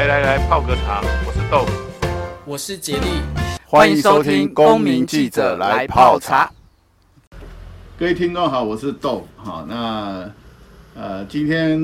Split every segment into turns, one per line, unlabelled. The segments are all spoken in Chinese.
来来来，泡个茶。我是豆，
我是杰利，
欢迎收听《公民记者来泡茶》。
各位听众好，我是豆。好，那呃，今天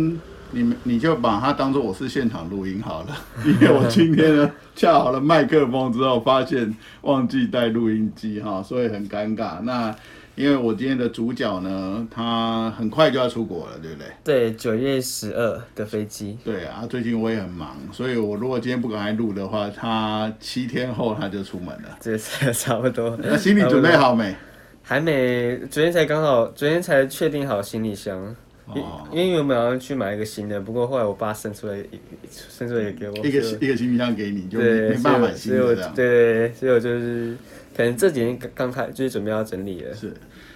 你们你就把它当做我是现场录音好了，因为我今天呢架好了麦克风之后，发现忘记带录音机哈，所以很尴尬。那因为我今天的主角呢，他很快就要出国了，对不对？
对，九月十二的飞机。
对啊，最近我也很忙，所以我如果今天不赶快录的话，他七天后他就出门了。
这差不多。
那行李准备好没？
还没，昨天才刚好，昨天才确定好行李箱。哦。因为我们要去买一个新的，不过后来我爸生出来，生出来也给我。
一个一个行李箱给你，就没办法买新的这样。
对，所以我就是。可能这几天刚刚开，就是准备要整理了。
是，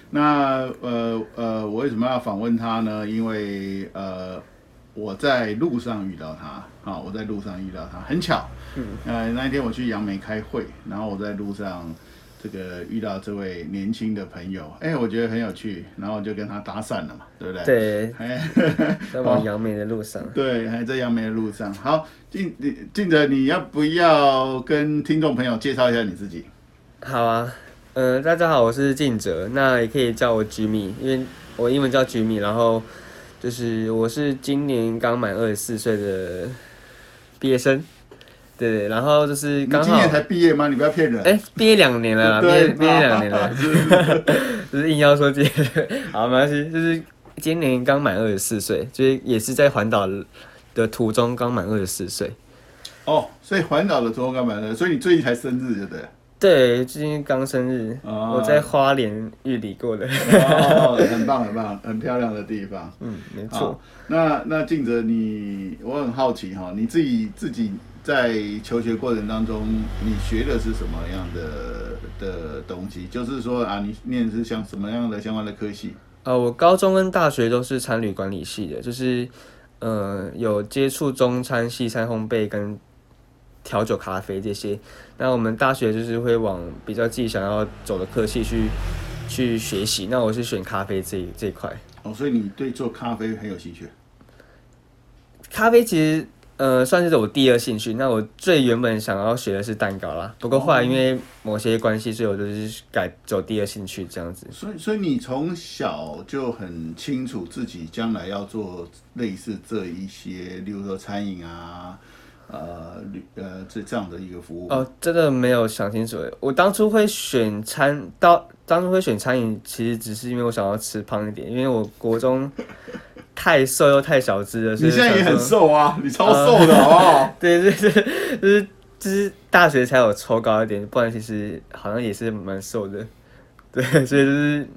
那呃呃，我为什么要访问他呢？因为呃，我在路上遇到他，啊，我在路上遇到他，很巧。嗯。呃，那一天我去杨梅开会，然后我在路上这个遇到这位年轻的朋友，哎，我觉得很有趣，然后我就跟他搭讪了嘛，对不对？
对。在往 杨梅的路上。对，
还在杨梅的路上。好，静静哲，你要不要跟听众朋友介绍一下你自己？
好啊，嗯、呃，大家好，我是静哲，那也可以叫我 Jimmy，因为我英文叫 Jimmy，然后就是我是今年刚满二十四岁的毕业生，对，然后就是刚好
今年才毕业吗？你不要骗人，
哎、欸，毕业两年了，毕业毕业两年了，就是硬要说毕业，好，没关系，就是今年刚满二十四岁，就是也是在环岛的途中刚满二十四岁，
哦，所以环岛的途中刚满二所以你最近才生日，对不对？
对，最近刚生日，哦、我在花莲玉里过的，
哦，很棒很棒，很漂亮的地方。
嗯，没错。
那那静泽，你我很好奇哈，你自己自己在求学过程当中，你学的是什么样的的东西？就是说啊，你念的是像什么样的相关的科系？
呃，我高中跟大学都是餐旅管理系的，就是呃有接触中餐、西餐、烘焙跟。调酒、咖啡这些，那我们大学就是会往比较自己想要走的科系去去学习。那我是选咖啡这这一块。
哦，所以你对做咖啡很有兴趣？
咖啡其实呃算是我第二兴趣。那我最原本想要学的是蛋糕啦，不过后来因为某些关系，所以我就是改走第二兴趣这样子。
所以，所以你从小就很清楚自己将来要做类似这一些，例如说餐饮啊。呃旅，呃，这这样的一个服务
哦，真的没有想清楚。我当初会选餐，到当初会选餐饮，其实只是因为我想要吃胖一点，因为我国中 太瘦又太小只了。
你现在也很瘦啊，你超瘦的，好不好？
对 对对，就是就是大学才有抽高一点，不然其实好像也是蛮瘦的。对，所以就是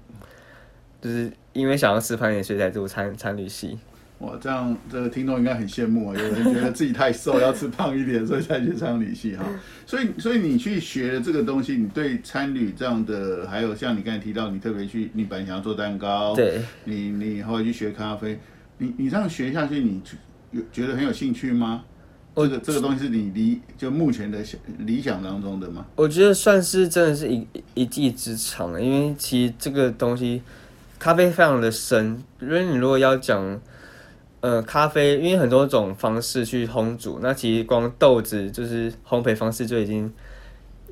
就是因为想要吃胖一点，所以才读餐餐旅系。
哇，这样这个听众应该很羡慕啊！有人 觉得自己太瘦，要吃胖一点，所以才去餐旅系哈。所以，所以你去学这个东西，你对餐旅这样的，还有像你刚才提到，你特别去，你本来想要做蛋糕，
对，
你你后来去学咖啡，你你这样学下去，你有觉得很有兴趣吗？这个这个东西是你理就目前的想理想当中的吗？
我觉得算是真的是一一技之长，因为其实这个东西咖啡非常的深，因为你如果要讲。呃，咖啡因为很多种方式去烘煮，那其实光豆子就是烘焙方式就已经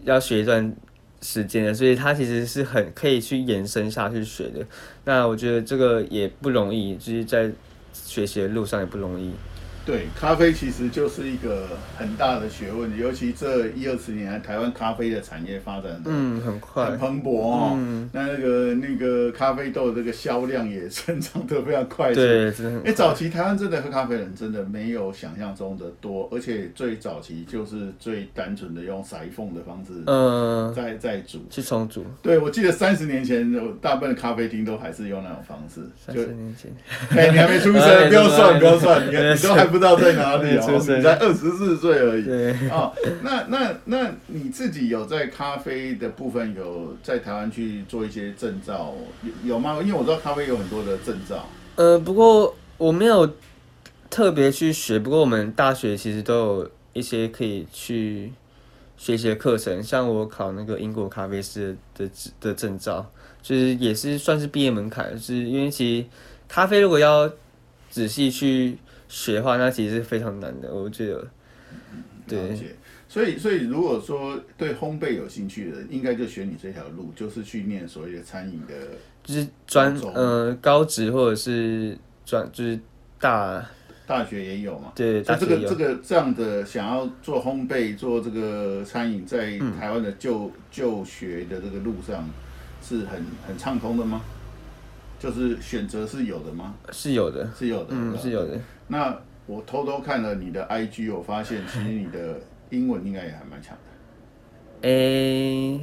要学一段时间了，所以它其实是很可以去延伸下去学的。那我觉得这个也不容易，就是在学习的路上也不容易。
对，咖啡其实就是一个很大的学问，尤其这一二十年来，台湾咖啡的产业发展
嗯很快
很蓬勃哦。嗯、那那个那个咖啡豆这个销量也 增长得非常快速。
对，真的。哎、
欸，早期台湾真的喝咖啡的人真的没有想象中的多，而且最早期就是最单纯的用筛缝的方式，嗯，在在煮
去冲煮。
对，我记得三十年前，大部分的咖啡厅都还是用那种方式。
三十年前，
哎、欸，你还没出生，不要算，不要算，你你都还。不知道在哪里 哦，你才二十四岁而已。对哦，那那那你自己有在咖啡的部分有在台湾去做一些证照有有吗？因为我知道咖啡有很多的证照。
呃，不过我没有特别去学。不过我们大学其实都有一些可以去学习的课程，像我考那个英国咖啡师的的证照，就是也是算是毕业门槛。就是因为其实咖啡如果要仔细去学的话，那其实是非常难的。我觉得，对。
所以，所以如果说对烘焙有兴趣的人，应该就选你这条路，就是去念所谓的餐饮的，
就是专呃高职或者是专就是大
大学也有嘛。
对，
这个这个这样的想要做烘焙做这个餐饮，在台湾的就、嗯、就学的这个路上是很很畅通的吗？就是选择是有的吗？
是有的，
是有的，
嗯，是有的。
那我偷偷看了你的 IG，我发现其实你的。英文应该也还蛮强的。诶、
欸，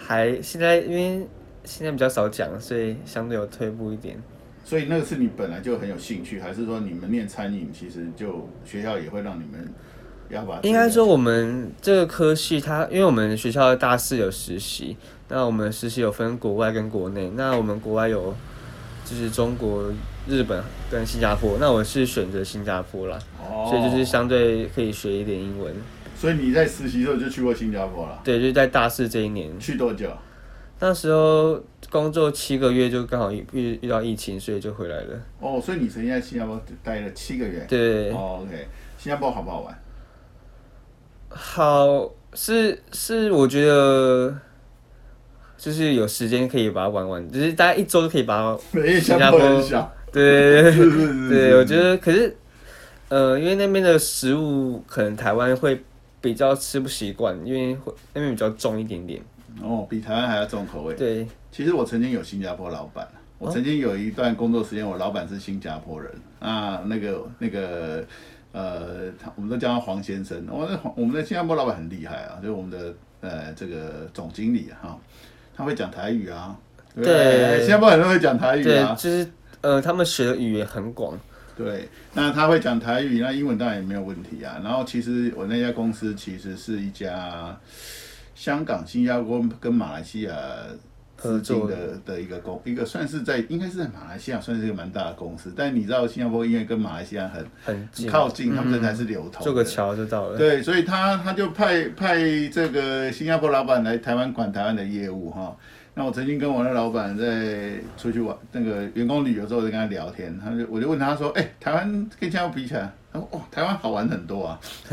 还现在因为现在比较少讲，所以相对有退步一点。
所以那个是你本来就很有兴趣，还是说你们念餐饮，其实就学校也会让你们要把？
应该说我们这个科系它，因为我们学校的大四有实习，那我们实习有分国外跟国内，那我们国外有就是中国、日本跟新加坡，那我是选择新加坡啦，哦、所以就是相对可以学一点英文。
所以你在实习的时候就去过新加坡了？
对，就是在大四这一年。
去多久？
那时候工作七个月，就刚好遇遇遇到疫情，所以就回来了。
哦，所以你曾经在新加坡待了七个月？
对。
哦，OK。新加坡好不好玩？
好，是是，我觉得就是有时间可以把它玩完，就是大概一周就可以把 它。
新加坡
对对，我觉得可是，呃，因为那边的食物可能台湾会。比较吃不习惯，因为会那边比较重一点点。
哦，比台湾还要重口味。
对，
其实我曾经有新加坡老板，我曾经有一段工作时间，我老板是新加坡人啊。那个那个呃，我们都叫他黄先生。我那我们的新加坡老板很厉害啊，就是我们的呃这个总经理哈、啊，他会讲台语啊。对，对新加坡很多人会讲台语啊。
就是呃，他们学的语言很广。
对，那他会讲台语，那英文当然也没有问题啊。然后其实我那家公司其实是一家香港、新加坡跟马来西亚合作的的一个公，一个算是在应该是在马来西亚算是一个蛮大的公司。但你知道新加坡因为跟马来西亚很很靠近，嗯、他们人才是流通，
做个桥就到了。
对，所以他他就派派这个新加坡老板来台湾管台湾的业务哈。那我曾经跟我那老板在出去玩，那个员工旅游之后，就跟他聊天，他就我就问他说：“哎、欸，台湾跟新加坡比起来，他说哦，台湾好玩很多啊。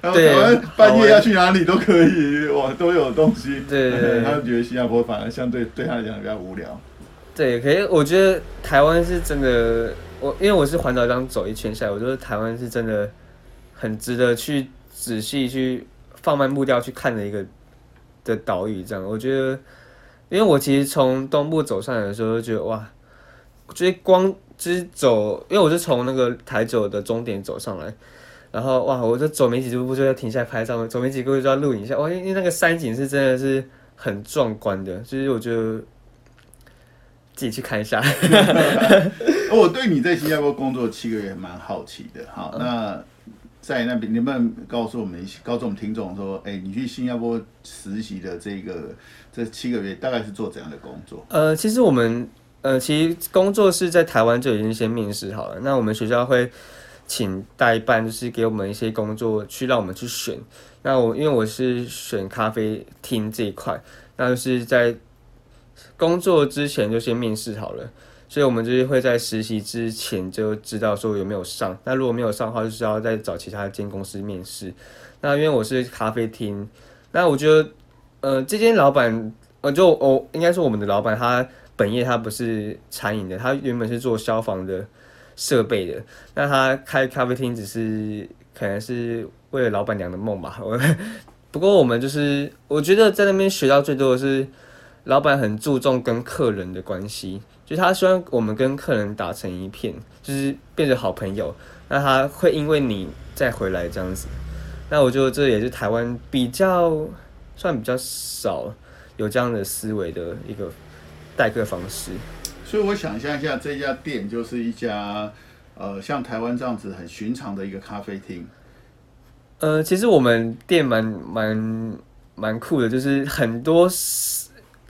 然后台湾半夜要去哪里都可以，哇，都有东西。对，对，对，他就觉得新加坡反而相对对他来讲比较无聊。
对，可是我觉得台湾是真的，我因为我是环岛这样走一圈下来，我觉得台湾是真的很值得去仔细去放慢步调去看的一个的岛屿。这样，我觉得。因为我其实从东部走上来的时候就觉得哇，我觉得光就是走，因为我是从那个台九的终点走上来，然后哇，我就走没几步就要停下来拍照，走没几步就要录影一下，哇，因为那个山景是真的是很壮观的，所以我觉得自己去看一下。
我对你在新加坡工作七个月蛮好奇的，好，那。在那边，能不能告诉我们，告诉我们听众说，哎、欸，你去新加坡实习的这个这七个月，大概是做怎样的工作？
呃，其实我们呃，其实工作是在台湾就已经先面试好了。那我们学校会请代办，就是给我们一些工作去让我们去选。那我因为我是选咖啡厅这一块，那就是在工作之前就先面试好了。所以，我们就是会在实习之前就知道说有没有上。那如果没有上的话，就是要再找其他间公司面试。那因为我是咖啡厅，那我觉得，呃，这间老板，呃，就哦，应该是我们的老板，他本业他不是餐饮的，他原本是做消防的设备的。那他开咖啡厅只是可能是为了老板娘的梦吧。我 不过我们就是，我觉得在那边学到最多的是，老板很注重跟客人的关系。就他希望我们跟客人打成一片，就是变成好朋友。那他会因为你再回来这样子。那我觉得这也是台湾比较算比较少有这样的思维的一个待客方式。
所以我想象一下，这家店就是一家呃像台湾这样子很寻常的一个咖啡厅。
呃，其实我们店蛮蛮蛮酷的，就是很多。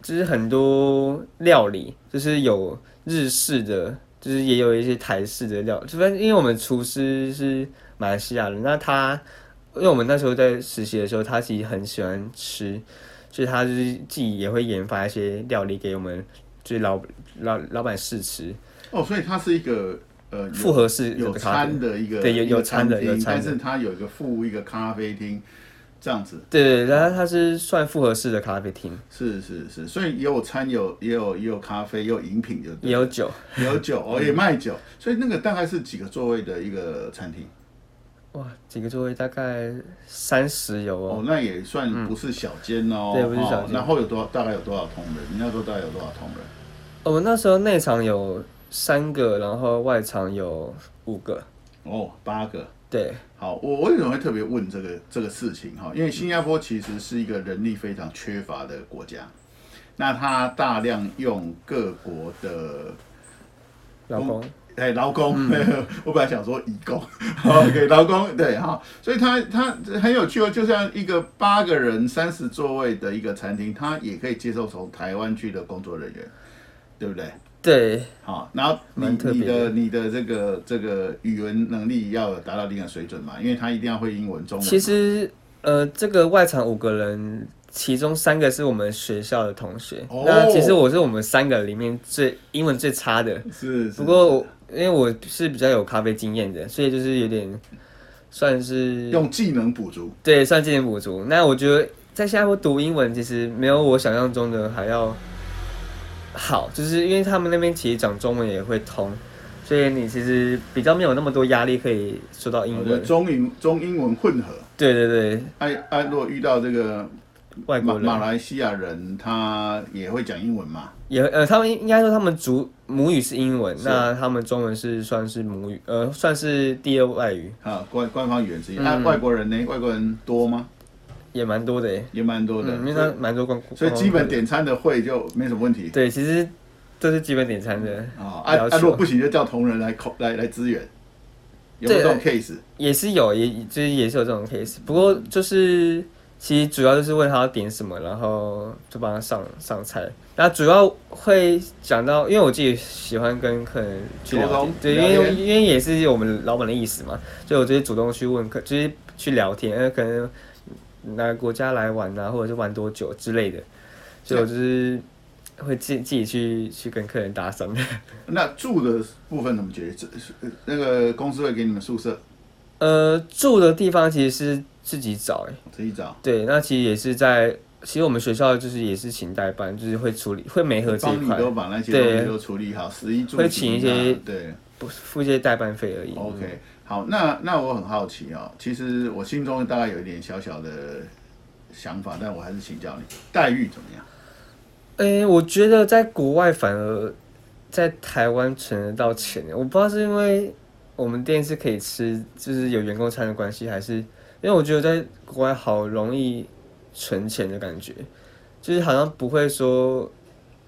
就是很多料理，就是有日式的，就是也有一些台式的料理。就反正因为我们厨师是马来西亚人，那他因为我们那时候在实习的时候，他其实很喜欢吃，所以他就是自己也会研发一些料理给我们，就是老老老板试吃。
哦，所以他是一个呃
复合式
有餐的一个
对有有餐的有餐的，
但是它有一个附一个咖啡厅这样子。
对对，然后它是算复合式的咖啡厅。
是是是，所以也有餐有也有也有咖啡也有饮品就对，
也有酒
也有酒哦也卖酒，所以那个大概是几个座位的一个餐厅。
哇，几个座位大概三十有哦，
哦，那也算不是小间哦。
对，不是小间。
然后有多大概有多少同仁？你那时候大概有多少同仁？
我们那时候内场有三个，然后外场有五个。
哦，八个。
对。
好，我我为什么会特别问这个这个事情哈？因为新加坡其实是一个人力非常缺乏的国家，那他大量用各国的
劳工。
哎，劳工，嗯、我本来想说义工，好给劳工，对哈，所以他他很有趣哦，就像一个八个人三十座位的一个餐厅，他也可以接受从台湾去的工作人员，对不对？
对，
好，然后你你的你的这个这个语文能力要达到一定的水准嘛，因为他一定要会英文、中文。
其实，呃，这个外场五个人。其中三个是我们学校的同学，哦、那其实我是我们三个里面最英文最差的。
是，是，
不过我因为我是比较有咖啡经验的，所以就是有点算是
用技能补足。
对，算技能补足。那我觉得在新加坡读英文其实没有我想象中的还要好，就是因为他们那边其实讲中文也会通，所以你其实比较没有那么多压力可以说到英文。
中英中英文混合。
对对对。
哎哎，如果遇到这个。
外国人，
马来西亚人他也会讲英文嘛？
也呃，他们应该说他们主母语是英文，那他们中文是算是母语，呃，算是第二外语
啊，官官方语言之一。那、嗯啊、外国人呢？外国人多吗？
也蛮多的，
也蛮多的，
嗯、因为他蛮多官，
所以基本点餐的会就没什么问题。
对，其实这是基本点餐的
啊啊，啊！如果不行，就叫同仁来口来来支援。有，没有这种 case
也是有，也就是也是有这种 case，不过就是。其实主要就是问他要点什么，然后就帮他上上菜。那主要会讲到，因为我自己喜欢跟客人去聊天，对，因为因为也是我们老板的意思嘛，所以我就主动去问客，就是去聊天，因为可能哪个国家来玩啊，或者是玩多久之类的，所以我就是会自自己去去跟客人搭讪。
那住的部分怎么解决？这那个公司会给你们宿舍？
呃，住的地方其实是。自己找哎、欸，
自己找。
对，那其实也是在，其实我们学校就是也是请代班，就是会处理，会媒合这一块，
都把那些东西都处理好，食衣住行
会请一些，
对，
不付一些代班费而已。
OK，、嗯、好，那那我很好奇哦，其实我心中大概有一点小小的想法，但我还是请教你，待遇怎么样？
哎、欸，我觉得在国外反而在台湾存得到钱，我不知道是因为我们店是可以吃，就是有员工餐的关系，还是？因为我觉得在国外好容易存钱的感觉，就是好像不会说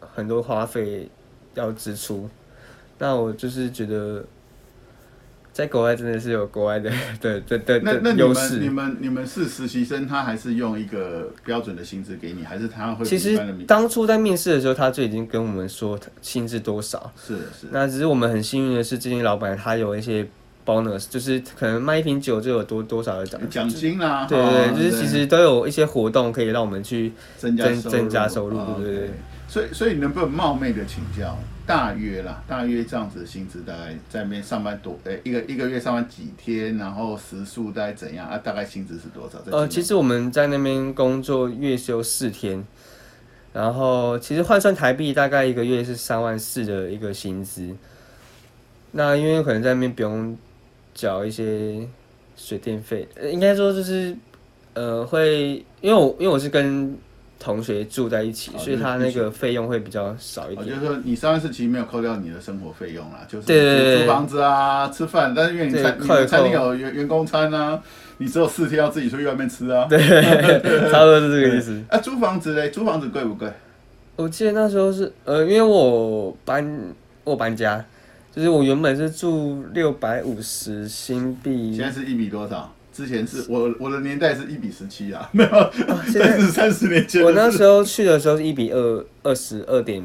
很多花费要支出。那我就是觉得在国外真的是有国外的 的的的优势。
那那你们你们你们是实习生，他还是用一个标准的薪资给你，还是他会？
其实当初在面试的时候，他就已经跟我们说薪资多少。
是是。
那只是我们很幸运的是，这些老板他有一些。Bonus 就是可能卖一瓶酒就有多多少的奖
奖金啦，
对对对，就是其实都有一些活动可以让我们去增加增加收入，对对对。
所以所以能不能冒昧的请教，大约啦，大约这样子的薪资大概在那边上班多，诶，一个一个月上班几天，然后时数大概怎样啊？大概薪资是多少？
呃，其实我们在那边工作月休四天，然后其实换算台币大概一个月是三万四的一个薪资。那因为可能在那边不用。缴一些水电费，应该说就是，呃，会因为我因为我是跟同学住在一起，哦、所以他那个费用会比较少一点。
哦、就是说你上一次其实没有扣掉你的生活费用啦，就是租房子啊、吃饭，但是因为你餐你的餐厅有员员工餐啊，你只有四天要自己出去外面吃啊。
对，差不多是这个意思。
啊，租房子嘞？租房子贵不贵？
我记得那时候是呃，因为我搬我搬家。就是我原本是住六百五十新币，
现在是一比多少？之前是我我的年代是一比十七啊，没有，现在是三十年前。
我那时候去的时候是一比二二十二点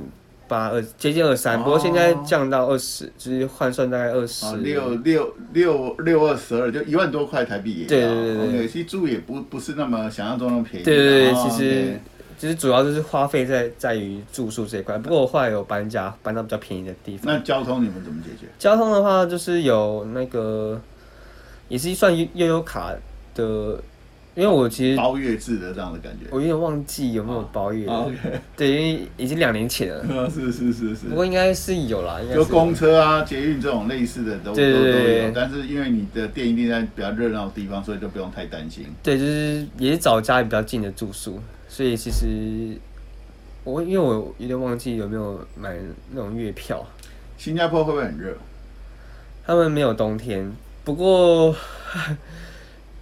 八二，接近二三，不过现在降到二十，就是换算大概二十
六六六六二十二，就一万多块台币。
对对对对，
其实住也不不是那么想象中那么便宜。
对对对，其实其实主要就是花费在在于住宿这一块。不过我后来有搬家，搬到比较便宜的地方。
那交通你们怎么解决？
交通的话，就是有那个也是算悠悠卡的。因为我其实
包月制的这样的感觉，
我有点忘记有没有包月。
Oh.
对，因为已经两年前了。
是是是是。
不过应该是有啦，应该
就公车啊、捷运这种类似的都
对对对
都都有。但是因为你的店一定在比较热闹的地方，所以就不用太担心。
对，就是也是找家里比较近的住宿，所以其实我因为我有点忘记有没有买那种月票。
新加坡会不会很热？
他们没有冬天，不过。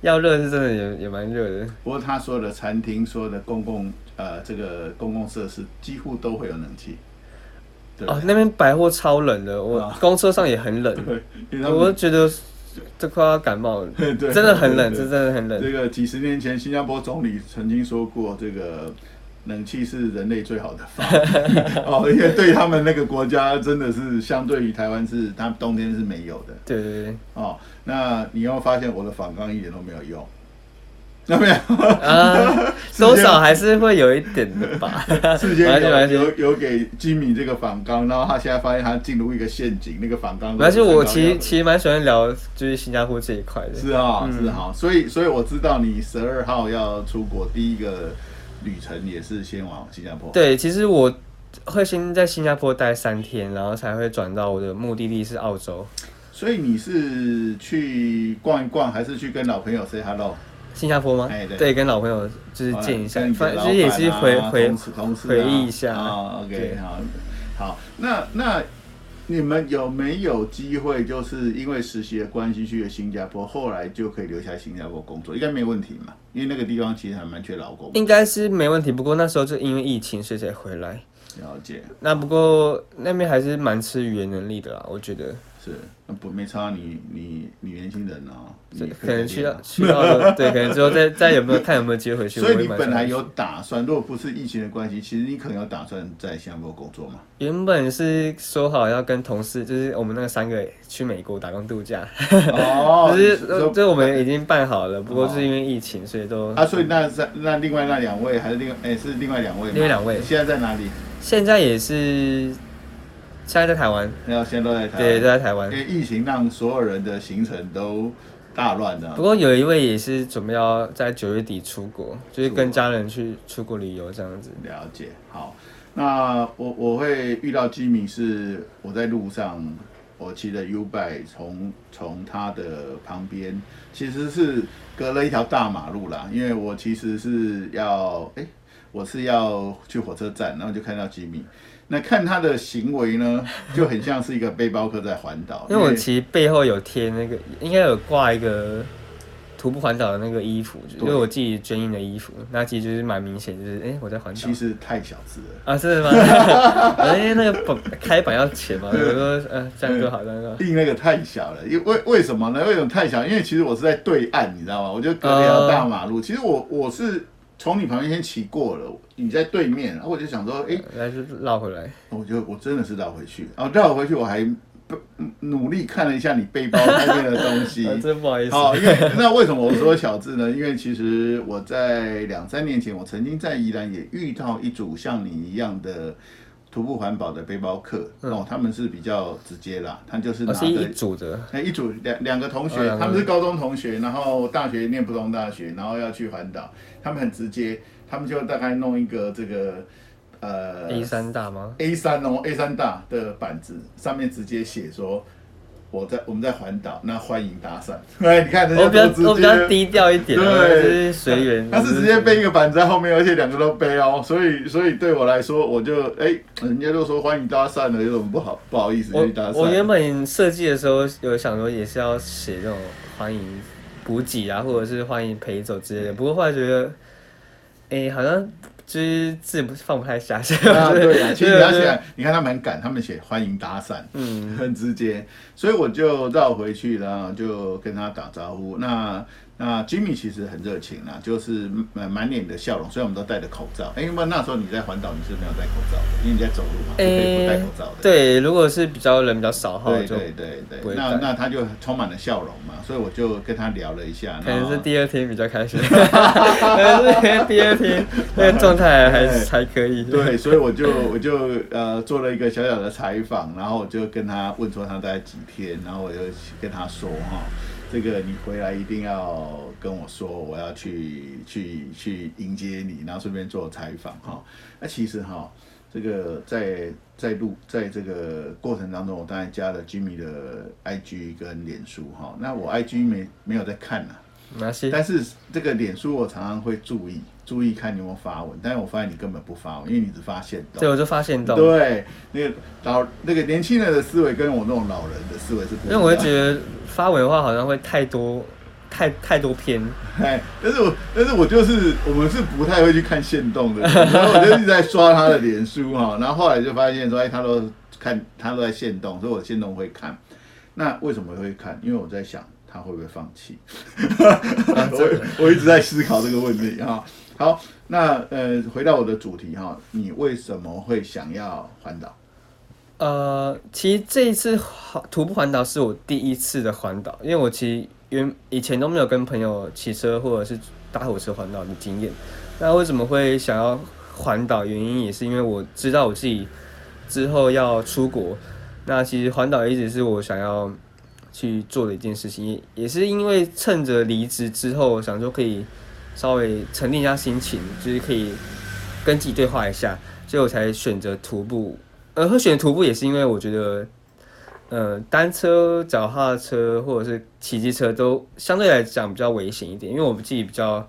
要热是真的也也蛮热的，
不过他说的餐厅、说的公共呃这个公共设施几乎都会有冷气。
哦，那边百货超冷的，我公车上也很冷，我觉得这快要感冒 了。对，真的很冷，这真的很冷。
这个几十年前新加坡总理曾经说过，这个冷气是人类最好的房 哦，因为对他们那个国家真的是相对于台湾是，他们冬天是没有的。
对对对，
哦。那你要发现我的反刚一点都没有用，有没有？
啊，多少还是会有一点的吧。
之前有 有有给吉米这个反纲，然后他现在发现他进入一个陷阱，那个反纲。
而且我其实其实蛮喜欢聊就是新加坡这一块的。
是啊，是啊，所以所以我知道你十二号要出国，第一个旅程也是先往新加坡。
对，其实我会先在新加坡待三天，然后才会转到我的目的地是澳洲。
所以你是去逛一逛，还是去跟老朋友 say hello？
新加坡吗？
哎，对，
对，跟老朋友就是见一下，反正也是回回回忆一下。
啊，OK，好，好，那那你们有没有机会，就是因为实习的关系去了新加坡，后来就可以留下新加坡工作？应该没问题嘛？因为那个地方其实还蛮缺劳工。
应该是没问题，不过那时候就因为疫情，所以才回来。
了解。
那不过那边还是蛮吃语言能力的啦，我觉得。
是，那不没差你，你你你年轻人啊，
可能 需要需要对，可能之后再再有没有看有没有机会回去。
所以你本来有打算，如果不是疫情的关系，其实你可能有打算在新加坡工作嘛？
原本是说好要跟同事，就是我们那个三个去美国打工度假。
哦，
就是这我们已经办好了，不过是因为疫情，所以都
啊，所以那那那另外那两位还是另哎是另外两位，
另外两位
现在在哪里？
现在也是。现在在台湾，
要现在都在台湾，
对，都在台湾。
因为疫情让所有人的行程都大乱的。
不过有一位也是准备要在九月底出国，就是跟家人去出国旅游这样子。
了解，好。那我我会遇到吉米是我在路上，我骑着 U-bike 从从他的旁边，其实是隔了一条大马路啦。因为我其实是要，哎、欸，我是要去火车站，然后就看到吉米。那看他的行为呢，就很像是一个背包客在环岛。
因为我其实背后有贴那个，应该有挂一个徒步环岛的那个衣服，因为我自己捐印的衣服，那其实就是蛮明显，就是哎、欸、我在环岛。
其实太小字了
啊，是吗？因 为那个本开板要钱嘛，我说呃这样就好，这样就好。
印那个太小了，因为为什么呢？为什么太小？因为其实我是在对岸，你知道吗？我就隔了条大马路。其实我我是。从你旁边先骑过了，你在对面，然后我就想说，哎、欸，
来是绕回来。
我就我真的是绕回去，然后绕回去我还努力看了一下你背包那边的东西，
真不好意思。
好，因为那为什么我说小智呢？因为其实我在两三年前，我曾经在宜兰也遇到一组像你一样的。徒步环保的背包客、嗯、哦，他们是比较直接啦，他就是拿着、哦、一组的，哎，一组两两个同学、哦，他们是高中同学，然后大学念普通大学，然后要去环岛，他们很直接，他们就大概弄一个这个呃
A 三大吗
？A 三哦，A 三大的板子上面直接写说。我在我们在环岛，那欢迎搭讪。哎，你看人家比较
我比较低调一点，对，随缘。
他是直接背一个板子在后面，而且两个都背哦，所以所以对我来说，我就哎、欸，人家都说欢迎搭讪了，有什么不好不好意思去搭讪？
我原本设计的时候有想说也是要写这种欢迎补给啊，或者是欢迎陪走之类的，不过后来觉得，哎、欸，好像。其实字不放不太下去。
啊，对啊，其实你要写，你看他们很赶，他们写欢迎搭讪，嗯，很直接，所以我就绕回去，然后就跟他打招呼。那那 Jimmy 其实很热情啦，就是满满脸的笑容，虽然我们都戴着口罩。哎、欸，因为那时候你在环岛，你是没有戴口罩的，因为你在走路嘛，欸、可以不戴口罩的。
对，如果是比较人比较少哈，
对对对对，那那他就充满了笑容嘛，所以我就跟他聊了一下。
可能是第二天比较开心，可能是第二天 那个状态还还可以。
对，所以我就我就呃做了一个小小的采访，然后我就跟他问说他大概几天，然后我就跟他说哈。这个你回来一定要跟我说，我要去去去迎接你，然后顺便做采访哈。那其实哈，这个在在录在这个过程当中，我当然加了 Jimmy 的 IG 跟脸书哈。那我 IG 没没有在看呐。但是这个脸书我常常会注意，注意看你有没有发文，但是我发现你根本不发文，因为你只发现动。
对，我就发现动。
对，那个老那个年轻人的思维跟我那种老人的思维是不一样。因为
我会觉得发文的话好像会太多，太太多篇。
哎，但是我但是我就是我们是不太会去看线动的，然后我就一直在刷他的脸书哈，然后后来就发现说，哎，他都看他都在线动，所以我线动会看。那为什么会看？因为我在想。他会不会放弃？我我一直在思考这个问题哈。好，那呃，回到我的主题哈，你为什么会想要环岛？
呃，其实这一次徒步环岛是我第一次的环岛，因为我其实原以前都没有跟朋友骑车或者是搭火车环岛的经验。那为什么会想要环岛？原因也是因为我知道我自己之后要出国。那其实环岛一直是我想要。去做的一件事情，也是因为趁着离职之后，想说可以稍微沉淀一下心情，就是可以跟自己对话一下，所以我才选择徒步。呃，会选择徒步也是因为我觉得，呃，单车、脚踏车或者是骑机车都相对来讲比较危险一点，因为我们自己比较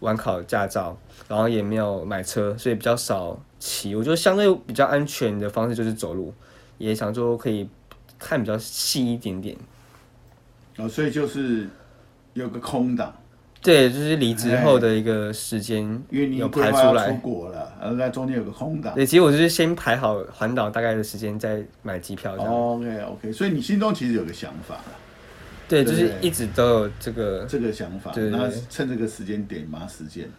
晚考驾照，然后也没有买车，所以比较少骑。我觉得相对比较安全的方式就是走路，也想说可以看比较细一点点。
哦，所以就是有个空档，
对，就是离职后的一个时间，因为你有排出来
出国了，然后在中间有个空档。
对，其实我就是先排好环岛大概的时间，再买机票这样。
OK OK，所以你心中其实有个想法，
对，就是一直都有这个
这个想法，然后趁这个时间点嘛，时间。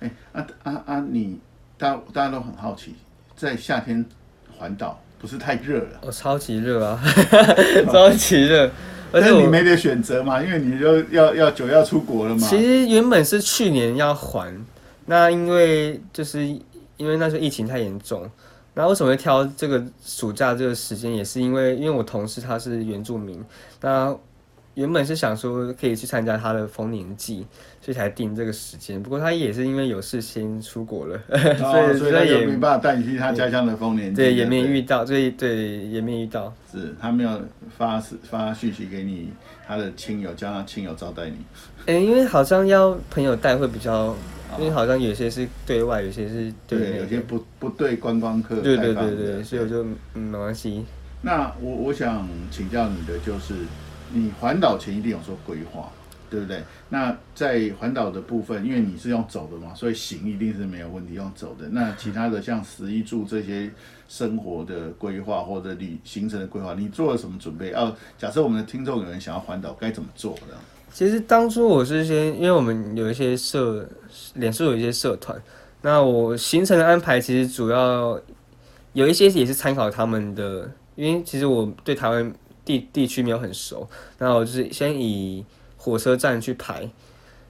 哎，啊啊啊！你大大家都很好奇，在夏天环岛不是太热了？
哦，超级热啊，超级热。
而且你没得选择嘛，因为你就要要九要出国了嘛。
其实原本是去年要还，那因为就是因为那时候疫情太严重，那为什么会挑这个暑假这个时间，也是因为因为我同事他是原住民，那。原本是想说可以去参加他的丰年祭，所以才定这个时间。不过他也是因为有事先出国了，
哦、所以他也没办法带你去他家乡的丰年祭。
对，也没遇到，所以对也没遇到。
是他没有发发讯息给你，他的亲友叫他亲友招待你。
哎、欸，因为好像要朋友带会比较，哦、因为好像有些是对外，有些是对，
内，有些不不对观光客。
对对对对，所以我就嗯没关系。
那我我想请教你的就是。你环岛前一定有做规划，对不对？那在环岛的部分，因为你是用走的嘛，所以行一定是没有问题，用走的。那其他的像食衣住这些生活的规划或者旅行程的规划，你做了什么准备？哦，假设我们的听众有人想要环岛，该怎么做的？
其实当初我是先，因为我们有一些社，脸书有一些社团，那我行程的安排其实主要有一些也是参考他们的，因为其实我对台湾。地地区没有很熟，那我就是先以火车站去排。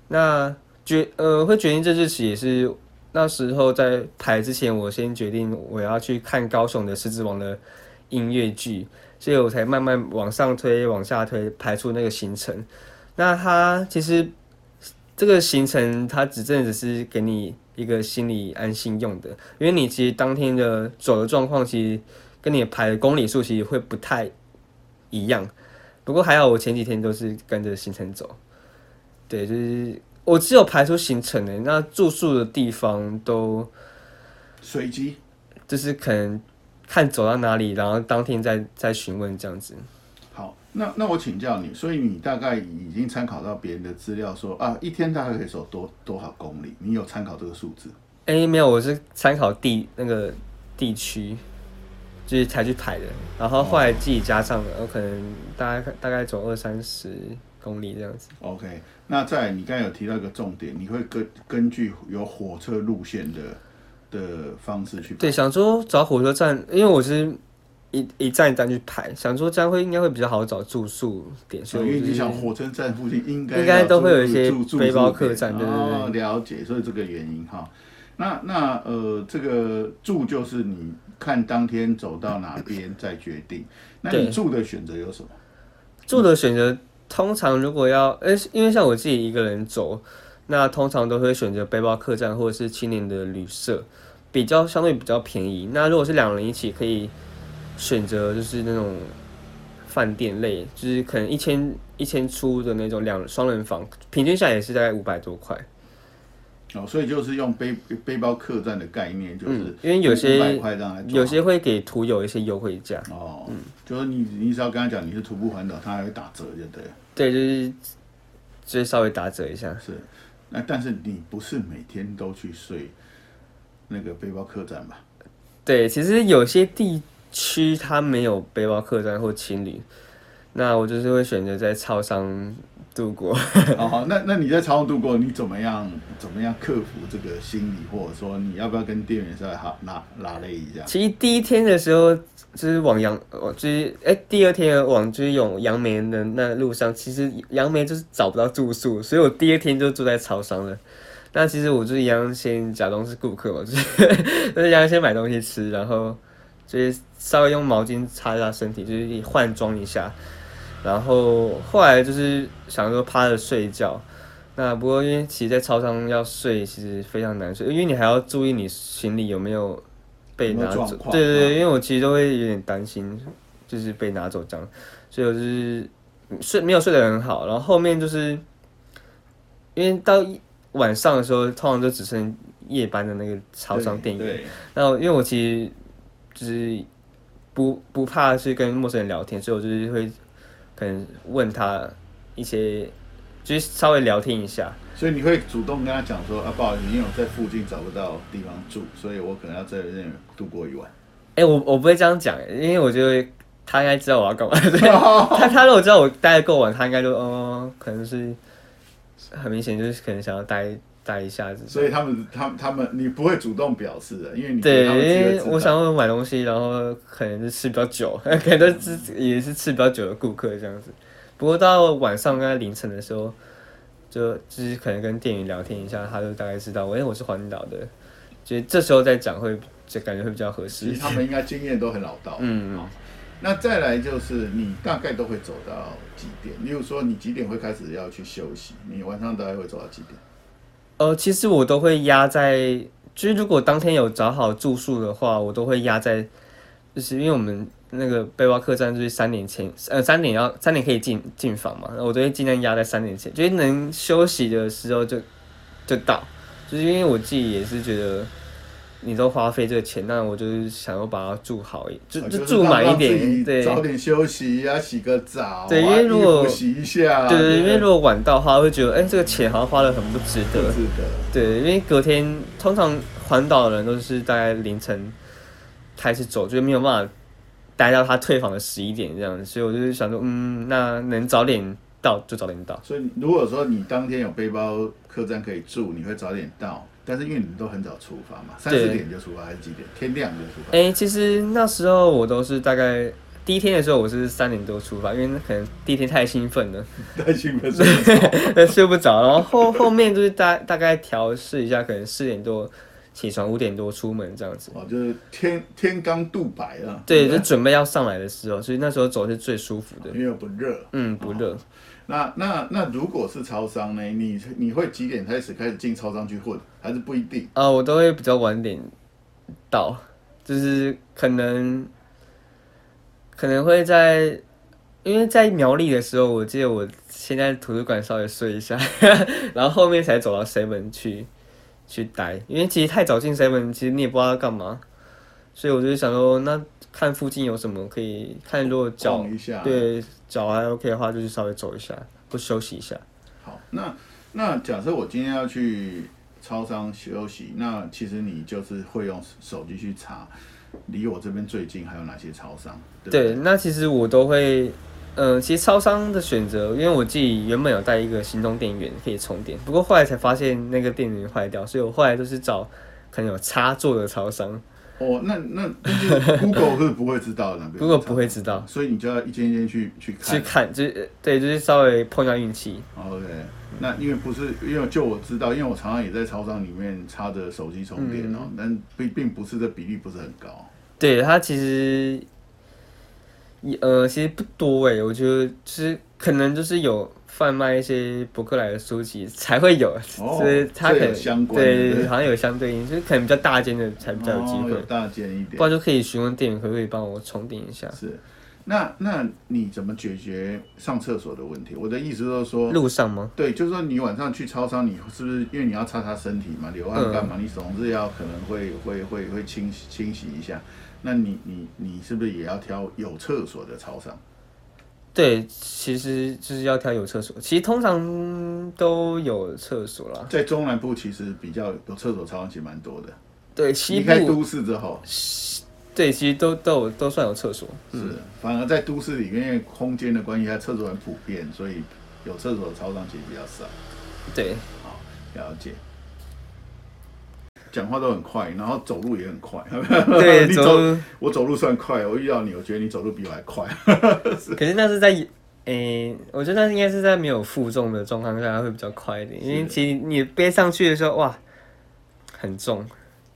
那决呃会决定这日期也是那时候在排之前，我先决定我要去看高雄的狮子王的音乐剧，所以我才慢慢往上推、往下推，排出那个行程。那它其实这个行程它只真的只是给你一个心理安心用的，因为你其实当天的走的状况，其实跟你排的公里数其实会不太。一样，不过还好，我前几天都是跟着行程走。对，就是我只有排出行程的，那住宿的地方都
随机，
就是可能看走到哪里，然后当天再再询问这样子。
好，那那我请教你，所以你大概已经参考到别人的资料说，啊，一天大概可以走多多少公里？你有参考这个数字？
哎、欸，没有，我是参考地那个地区。就是才去排的，然后后来自己加上了，我可能大概大概走二三十公里这样子。
OK，那在你刚才有提到一个重点，你会根根据有火车路线的的方式去。
对，想说找火车站，因为我是一一站一站去排，想说这样会应该会比较好找住宿点。所以、就是、
因为你想火车站附近应该
应该都会有一些背包客栈，对对对、
哦，了解，所以这个原因哈。那那呃，这个住就是你看当天走到哪边再决定。那你住的选择有什么？
住的选择通常如果要，哎，因为像我自己一个人走，那通常都会选择背包客栈或者是青年的旅社，比较相对比较便宜。那如果是两人一起，可以选择就是那种饭店类，就是可能一千一千出的那种两双人房，平均下来也是大概五百多块。
哦，所以就是用背背包客栈的概念，就是
因为有些有些会给徒友一些优惠价。
哦，嗯，就是你你只要跟他讲你是徒步环岛，他还会打折，就对。
对，就是就稍微打折一下。
是，那但是你不是每天都去睡那个背包客栈吧？
对，其实有些地区它没有背包客栈或青旅，那我就是会选择在超商。度过，
好好，那那你在超商度过，你怎么样怎么样克服这个心理，或者说你要不要跟店员稍微哈拉拉勒一下？
其实第一天的时候就是往杨，就是哎、欸，第二天往就是往杨梅的那路上，其实杨梅就是找不到住宿，所以我第二天就住在超商了。那其实我就是一样先假装是顾客嘛，就是 就是一样先买东西吃，然后就是稍微用毛巾擦一下身体，就是换装一下。然后后来就是想说趴着睡觉，那不过因为其实，在超商要睡其实非常难睡，因为你还要注意你行李有没有被拿走。对对对，因为我其实都会有点担心，就是被拿走这样，所以我就是睡没有睡得很好。然后后面就是因为到晚上的时候，通常就只剩夜班的那个超商店员。然后因为我其实就是不不怕去跟陌生人聊天，所以我就是会。可能问他一些，就是稍微聊天一下，
所以你会主动跟他讲说啊，不好意思，因为我在附近找不到地方住，所以我可能要在那边度过一晚。
哎、欸，我我不会这样讲，因为我觉得他应该知道我要干嘛。对 他他如果知道我待得够晚，他应该就哦，可能是很明显就是可能想要待。待一下子，
所以他们、他们、他们，你不会主动表示的，因为你
对，因为我想要买东西，然后可能是吃比较久，可能是也是吃比较久的顾客这样子。不过到晚上跟他凌晨的时候，就就是可能跟店员聊天一下，他就大概知道，哎，我是环岛的，就这时候再讲会就感觉会比较合适。
其实他们应该经验都很老道。
嗯，
那再来就是你大概都会走到几点？例如说你几点会开始要去休息？你晚上大概会走到几点？
呃，其实我都会压在，就是如果当天有找好住宿的话，我都会压在，就是因为我们那个背包客栈就是三点前，呃，三点要三点可以进进房嘛，我都会尽量压在三点前，就是能休息的时候就就到，就是因为我自己也是觉得。你都花费这个钱，那我就是想要把它住好一，就就住满一点，对，
早点休息呀，洗个澡，
对，因为如果
洗一下，
对对，因为如果晚到的话，会觉得，哎，这个钱好像花的很不值得，
不值得，
对，因为隔天通常环岛的人都是大概凌晨开始走，就没有办法待到他退房的十一点这样子，所以我就是想说，嗯，那能早点到就早点到。
所以如果说你当天有背包客栈可以住，你会早点到。但是因为你们都很早出发嘛，三四点就出发还是几点？天亮就出发？
哎、欸，其实那时候我都是大概第一天的时候，我是三点多出发，因为可能第一天太兴奋了，
太兴奋睡，
睡不着。然后后后面就是大大概调试一下，可能四点多起床，五点多出门这样子。
哦，就是天天刚镀白了。
对，就准备要上来的时候，所以那时候走是最舒服的，
因为不热。
嗯，不热。哦
那那那如果是超商呢？你你会几点开始开始进超商去混，还是不一定？
啊、我都会比较晚点到，就是可能可能会在，因为在苗栗的时候，我记得我先在图书馆稍微睡一下，然后后面才走到 seven 去去待，因为其实太早进 seven，其实你也不知道要干嘛，所以我就想说那。看附近有什么可以看，如果脚对脚还 OK 的话，就去稍微走一下，或休息一下。
好，那那假设我今天要去超商休息，那其实你就是会用手机去查，离我这边最近还有哪些超商？对，对，
对，那其实我都会呃，其实超商的选择，因为我自己原本有带一个行动电源可以充电，不过后来才发现那个电源坏掉，所以我后来都是找可能有插座的超商。
哦，那那但是 Google 是不会知道的
，Google 不会知道，
所以你就要一间一间去去看。
去看，就是对，就是稍微碰一下运气。
OK，那因为不是，因为就我知道，因为我常常也在超商里面插着手机充电哦，嗯、但并并不是这比例不是很高。
对，它其实。呃，其实不多哎，我觉得其实可能就是有贩卖一些博客来的书籍才会有，
哦、
所以它可能
相
关
对，
好像有相对应，就是可能比较大间的才比较有机会，
哦、大间一点，
不然就可以询问店员可不可以帮我充电一下。
是，那那你怎么解决上厕所的问题？我的意思就是说，
路上吗？
对，就是说你晚上去超商，你是不是因为你要擦擦身体嘛，流汗干嘛？嗯、你总是要可能会会会会清洗清洗一下。那你你你是不是也要挑有厕所的超商？
对，其实就是要挑有厕所。其实通常都有厕所啦。
在中南部其实比较有厕所超商其实蛮多的。
对，
离开都市之后，
对，其实都都有都算有厕所。
是，反而在都市里面，因为空间的关系，它厕所很普遍，所以有厕所的超商其实比较少。
对，
好，了解。讲话都很快，然后走路也很快。
对，
你走，
走
我走路算快。我遇到你，我觉得你走路比我还快。
是 可是那是在，诶、欸，我觉得那应该是在没有负重的状况下会比较快一点，因为其实你背上去的时候，哇，很重。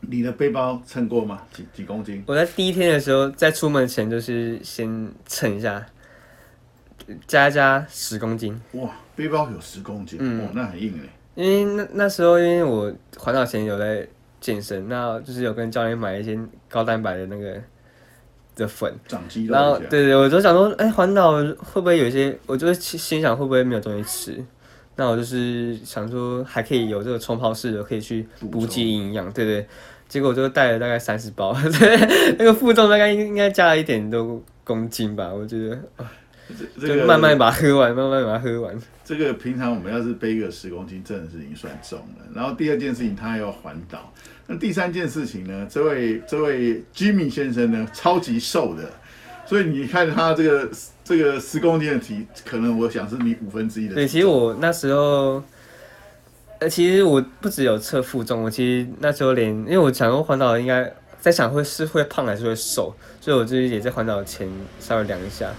你的背包称过吗？几几公斤？
我在第一天的时候，在出门前就是先称一下，加加十公斤。
哇，背包有十公斤，嗯、哇，那很硬嘞。
因为那那时候，因为我环岛前有在。健身，那就是有跟教练买一些高蛋白的那个的粉，
长肌肉。
然后，对对，我就想说，哎、欸，环岛会不会有一些？我就心想会不会没有东西吃？那我就是想说，还可以有这个冲泡式的，可以去补给营养，对，对对。结果我就带了大概三十包，对，那个负重大概应该加了一点多公斤吧，我觉得。这个、就慢慢把它喝完，慢慢把它喝完。
这个平常我们要是背个十公斤，真的是已经算重了。然后第二件事情，他还要环岛。那第三件事情呢？这位这位 Jimmy 先生呢，超级瘦的，所以你看他这个这个十公斤的体，可能我想是你五分之一的。
对，其实我那时候，呃，其实我不只有测负重，我其实那时候连，因为我想过环岛应该在想会是会胖还是会瘦，所以我就是也在环岛前稍微量一下。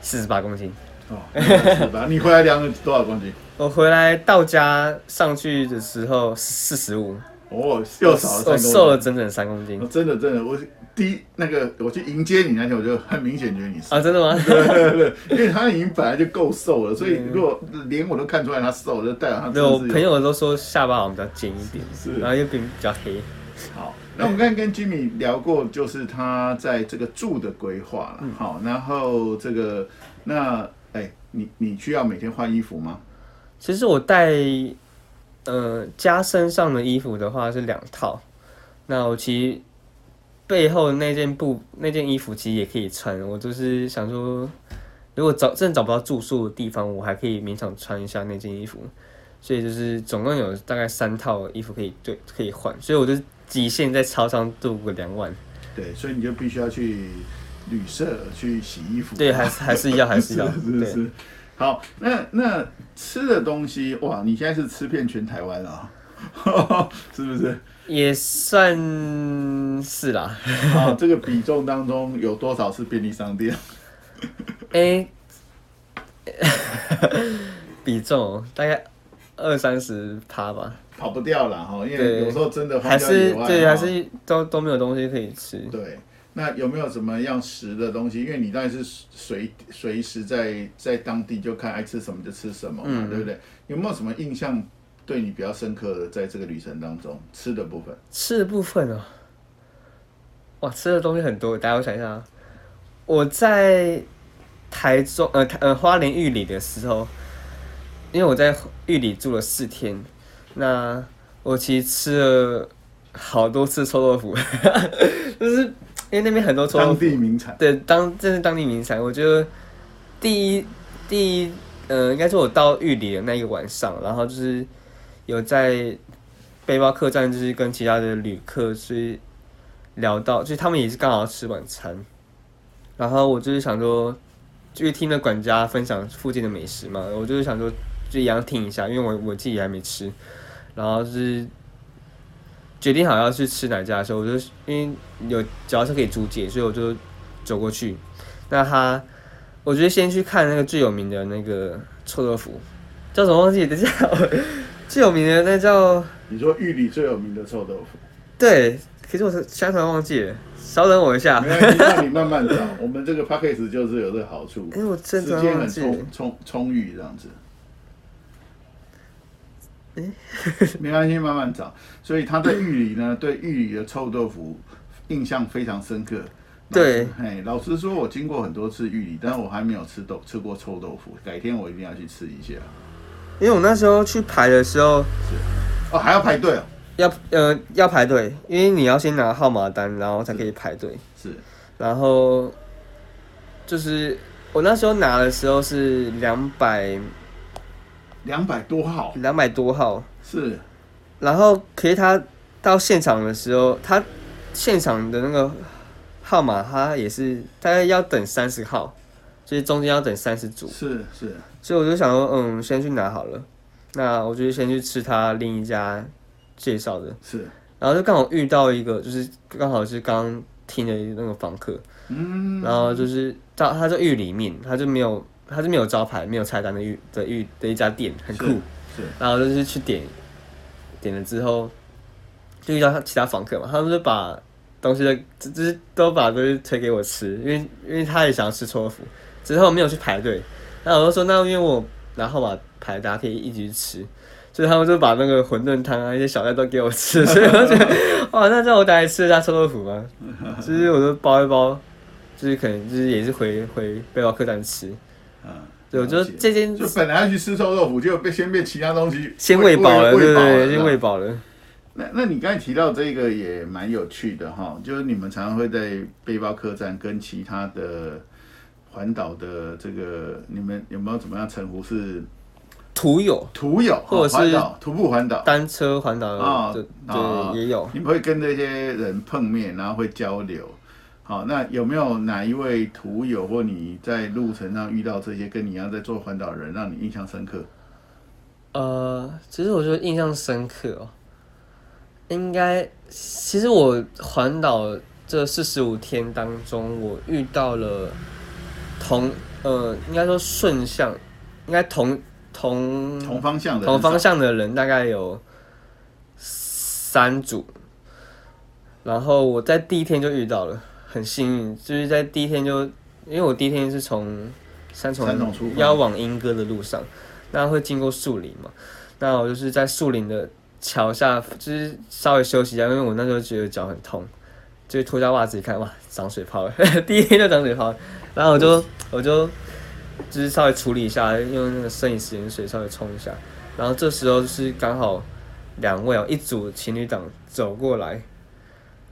四十八公斤
哦，四十八。你回来量了多少公斤？
我回来到家上去的时候四十五。
哦，又少了三公斤。
瘦了整整三公斤。
哦，真的真的，我第一那个我去迎接你那天，我就很明显觉得你瘦。
啊，真的吗？
对对对，因为他已经本来就够瘦了，所以如果连我都看出来他瘦了，就代表他。对，
我朋友都说下巴好像比较尖一点，是，然后又比比较黑。
好。那我们刚才跟 Jimmy 聊过，就是他在这个住的规划了。嗯、好，然后这个那哎、欸，你你需要每天换衣服吗？
其实我带呃加身上的衣服的话是两套。那我其实背后那件布那件衣服其实也可以穿。我就是想说，如果找真的找不到住宿的地方，我还可以勉强穿一下那件衣服。所以就是总共有大概三套衣服可以对可以换。所以我就。极限在超商度过两万，
对，所以你就必须要去旅社去洗衣服，
对，还是还是要还是要。
对好，那那吃的东西，哇，你现在是吃遍全台湾啊，是不是？
也算是啦。
好，这个比重当中有多少是便利商店？
哎、欸，比重大概二三十趴吧。
跑不掉了哈，因为有时候真的
还是对，还是都都没有东西可以吃。
对，那有没有什么样食的东西？因为你当然是随随时在在当地就看爱吃什么就吃什么嘛，嗯、对不对？有没有什么印象对你比较深刻的，在这个旅程当中吃的部分？
吃的部分哦，哇，吃的东西很多。大家我想一下啊，我在台中呃呃花莲玉里的时候，因为我在玉里住了四天。那我其实吃了好多次臭豆腐，就是因为那边很多臭豆腐，
当地名产。
对，当这是当地名产。我觉得第一第一，呃，应该是我到玉里的那一个晚上，然后就是有在背包客栈，就是跟其他的旅客去聊到，就是他们也是刚好吃晚餐，然后我就是想说，就是听了管家分享附近的美食嘛，我就是想说就一样听一下，因为我我自己还没吃，然后就是决定好要去吃哪家的时候，我就因为有脚踏车可以租借，所以我就走过去。那他，我觉得先去看那个最有名的那个臭豆腐，叫什么忘记？等一下，最有名的那叫
你说玉里最有名的臭豆腐，
对，可是我是现在突然忘记了。稍等我一下，
没关系，让你慢慢找。我们这个 package 就是有这个好处，
因 为，我真的
时间很充充充裕，这样子。哎、欸，没关系，慢慢找。所以他对玉里呢，对玉里的臭豆腐印象非常深刻。
对，
嘿，老实说，我经过很多次玉里，但是我还没有吃豆吃过臭豆腐。改天我一定要去吃一下。
因为我那时候去排的时候，是
哦，还要排队哦。
要呃要排队，因为你要先拿号码单，然后才可以排队。
是，
然后就是我那时候拿的时候是两百
两百多号，
两百多号
是。
然后可是他到现场的时候，他现场的那个号码，他也是大概要等三十号，就是中间要等三十组。
是是。
所以我就想说，嗯，先去拿好了。那我就先去吃他另一家。介绍的
是，
然后就刚好遇到一个，就是刚好是刚听的那个房客，嗯，然后就是到他在浴里面，他就没有，他是没有招牌，没有菜单的玉的玉的一家店，很酷，是，然后就是去点，点了之后，就遇到他其他房客嘛，他们就把东西的，就是都把东西推给我吃，因为因为他也想要吃臭豆腐，之后没有去排队，然后我就说那因为我拿号码牌，大家可以一起去吃。所以他们就把那个馄饨汤啊，一些小菜都给我吃，所以我觉得，哇，那这样我等下吃一下臭豆腐吗？就是我都包一包，就是可能就是也是回回背包客栈吃。啊，对，我觉得这间
就本来要去吃臭豆腐，就被先被其他东西
先喂饱了，对对对，先喂饱了。
那那你刚才提到这个也蛮有趣的哈，就是你们常常会在背包客栈跟其他的环岛的这个，你们有没有怎么样称呼是？
徒友，
徒友，
或者是
徒步环岛、
单车环岛啊，对，也有。
你们会跟这些人碰面，然后会交流。好，那有没有哪一位徒友或你在路程上遇到这些跟你一样在做环岛的人，让你印象深刻？
呃，其实我觉得印象深刻哦，应该，其实我环岛这四十五天当中，我遇到了同，呃，应该说顺向，应该同。同
同方向的
同方向的人大概有三组，然后我在第一天就遇到了，很幸运，就是在第一天就，因为我第一天是从三重要往莺歌的路上，那会经过树林嘛，那我就是在树林的桥下，就是稍微休息一下，因为我那时候觉得脚很痛，就脱下袜子一看，哇，长水泡了，第一天就长水泡，然后我就我就。就是稍微处理一下，用那个生理食盐水稍微冲一下，然后这时候就是刚好两位哦，一组情侣档走过来，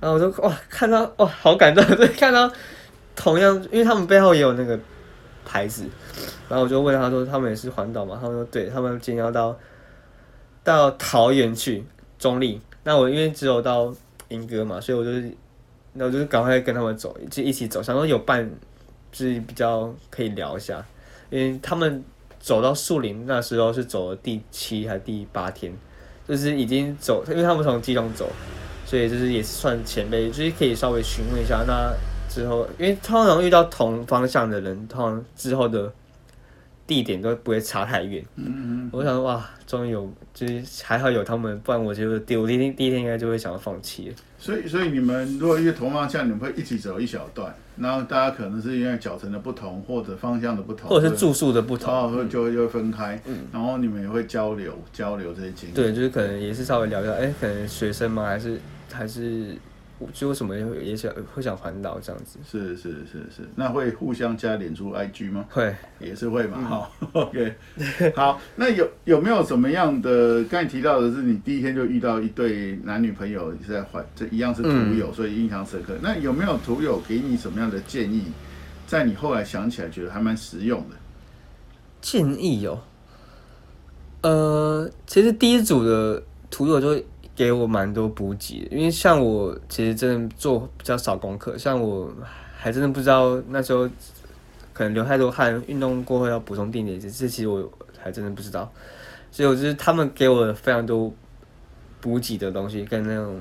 然后我就哇看到哇好感动，就看到同样，因为他们背后也有那个牌子，然后我就问他说他们也是环岛嘛？他们说对，他们今天要到到桃园去中立，那我因为只有到莺歌嘛，所以我就那我就赶快跟他们走，就一起走，想说有伴就是比较可以聊一下。因为他们走到树林那时候是走了第七还是第八天，就是已经走，因为他们从基隆走，对就是也是算前辈，就是可以稍微询问一下。那之后，因为通常遇到同方向的人，通常之后的地点都不会差太远。嗯嗯。我想说哇，终于有，就是还好有他们，不然我觉得第我第一天第一天应该就会想要放弃了。
所以，所以你们如果因为同方向，你们会一起走一小段。然后大家可能是因为脚程的不同，或者方向的不同，
或者是住宿的不同，
然后就会就会分开。嗯，然后你们也会交流交流这些经历。
对，就是可能也是稍微聊一下，哎，可能学生吗？还是还是。就为什么也也想会想环岛这样子？
是是是是，那会互相加脸出 IG 吗？
会，
也是会嘛。好、嗯、，OK，好，那有有没有什么样的？刚才提到的是你第一天就遇到一对男女朋友是在环，这一样是徒友，所以印象深刻。嗯、那有没有徒友给你什么样的建议？在你后来想起来，觉得还蛮实用的
建议哦。呃，其实第一组的徒友就。给我蛮多补给，因为像我其实真的做比较少功课，像我还真的不知道那时候可可能流太多汗，运动过后要补充电解质，这其实我还真的不知道。所以我就是他们给我非常多补给的东西，跟那种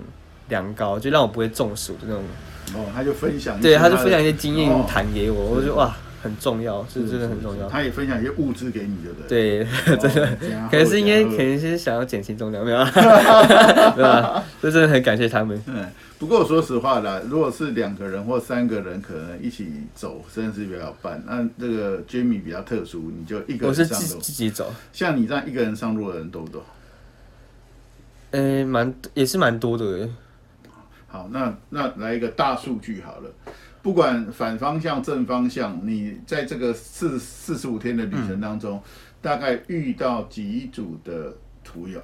凉糕，就让我不会中暑的那种。
哦，他就分享，
对，他就分享一些经验谈给我，
哦、
我就哇。很重要，是真的很重要。
他也分享一些物资给你，对不对？
对，真的，可能是因为可能是想要减轻重量，没有，对吧？这真的很感谢他们。
嗯，不过说实话啦，如果是两个人或三个人，可能一起走，真的是比较办。那这个 Jimmy 比较特殊，你就一个人上路。我是
自自己走。
像你这样一个人上路的人多不多？
呃，蛮也是蛮多的。
好，那那来一个大数据好了。不管反方向、正方向，你在这个四四十五天的旅程当中，嗯、大概遇到几组的徒友？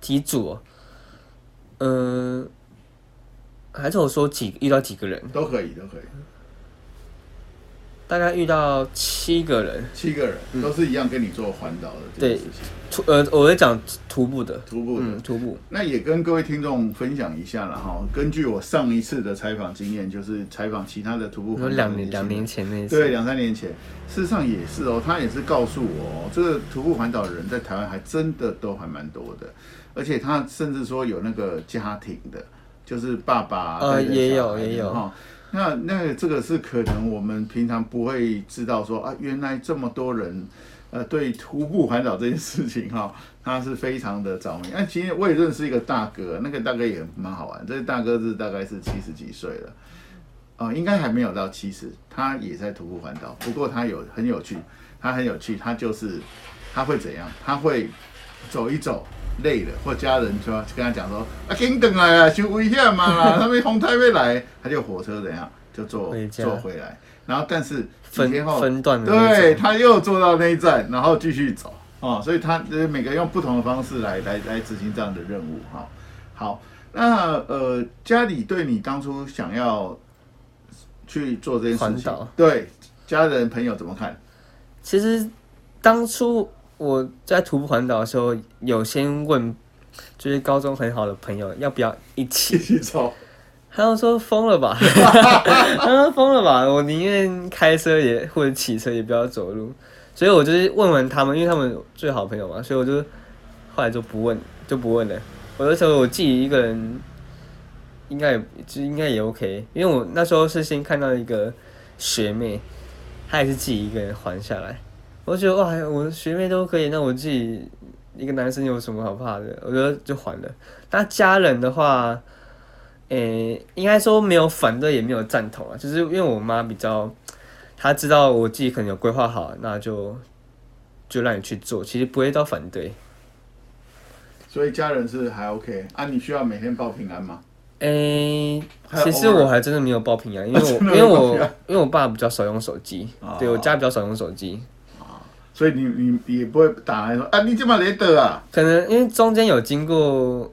几组？嗯、呃，还是我说几遇到几个人？
都可以，都可以。
大概遇到七个人，
七个人都是一样跟你做环岛的这件事情。
徒呃，我会讲徒步的，
徒步的，
嗯、徒步。
那也跟各位听众分享一下了哈。根据我上一次的采访经验，就是采访其他的徒步有，
两年两年前那次，
对，两三年前。事实上也是哦，他也是告诉我，这个徒步环岛的人在台湾还真的都还蛮多的，而且他甚至说有那个家庭的，就是爸爸
呃也有也有哈。
那那这个是可能我们平常不会知道说啊，原来这么多人，呃，对徒步环岛这件事情哈，他是非常的着迷。那其实我也认识一个大哥，那个大哥也蛮好玩。这个大哥是大概是七十几岁了，啊、应该还没有到七十，他也在徒步环岛。不过他有很有趣，他很有趣，他就是他会怎样？他会走一走累了，或家人就要跟他讲说啊，紧等来啊，修危险嘛啦，他们风台要来，他就火车怎样就坐回坐回来，然后但是几天后
分段，
对，他又坐到那一站，然后继续走啊、哦，所以他每个用不同的方式来来来执行这样的任务哈、哦。好，那呃，家里对你当初想要去做这件事情，对家人朋友怎么看？
其实当初。我在徒步环岛的时候，有先问，就是高中很好的朋友要不要一起，
一起走，
他们说疯了吧，他说疯了吧，我宁愿开车也或者骑车也不要走路，所以我就是问问他们，因为他们最好朋友嘛，所以我就后来就不问，就不问了。我那时候我自己一个人应该也就应该也 OK，因为我那时候是先看到一个学妹，她也是自己一个人环下来。我觉得哇，我学妹都可以，那我自己一个男生有什么好怕的？我觉得就还了。那家人的话，诶、欸，应该说没有反对，也没有赞同啊。就是因为我妈比较，她知道我自己可能有规划好，那就就让你去做，其实不会到反对。
所以家人是还 OK 啊？你需要每天报平安吗？诶、
欸，其实我还真的没有报平安，因为我 因为我因为我爸比较少用手机，哦、对我家比较少用手机。
所以你你也不会打来说啊，你怎么来的啊？
可能因为中间有经过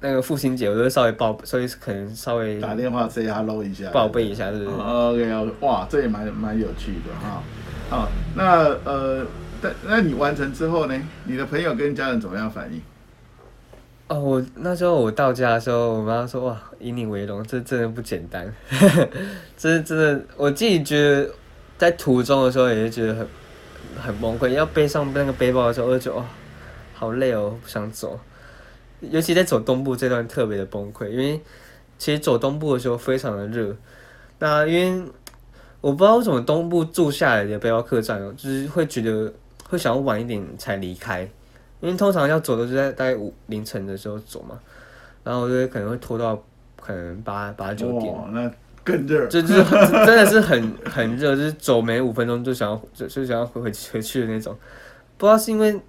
那个父亲节，我就稍微报，所以可能稍微
打电话 say hello 一下，
报备一下，是不是
？OK，哇，这也蛮蛮有趣的哈。好，那呃，但那你完成之后呢？你的朋友跟家人怎么样反应？
哦，我那时候我到家的时候，我妈说哇，以你为荣，这真的不简单，这真的，我自己觉得在途中的时候也是觉得很。很崩溃，要背上那个背包的时候，我就觉得哦，好累哦，不想走。尤其在走东部这段特别的崩溃，因为其实走东部的时候非常的热。那因为我不知道为什么东部住下来的背包客栈哦，就是会觉得会想要晚一点才离开，因为通常要走都是在大概五凌晨的时候走嘛，然后我就可能会拖到可能八八九点。
更热，
就就是真的是很很热，就是走没五分钟就想要就就想要回回回去的那种。不知道是因为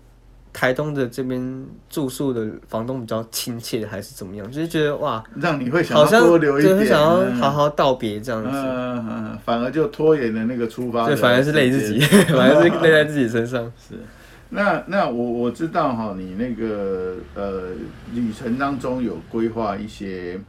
台东的这边住宿的房东比较亲切，还是怎么样，就是觉得哇，
让你会想要多留一点，
会想要好好道别这样子。
嗯嗯嗯，反而就拖延了那个出发。
对，反而是累自己，反而是累在自己身上。
是，那那我我知道哈，你那个呃旅程当中有规划一些。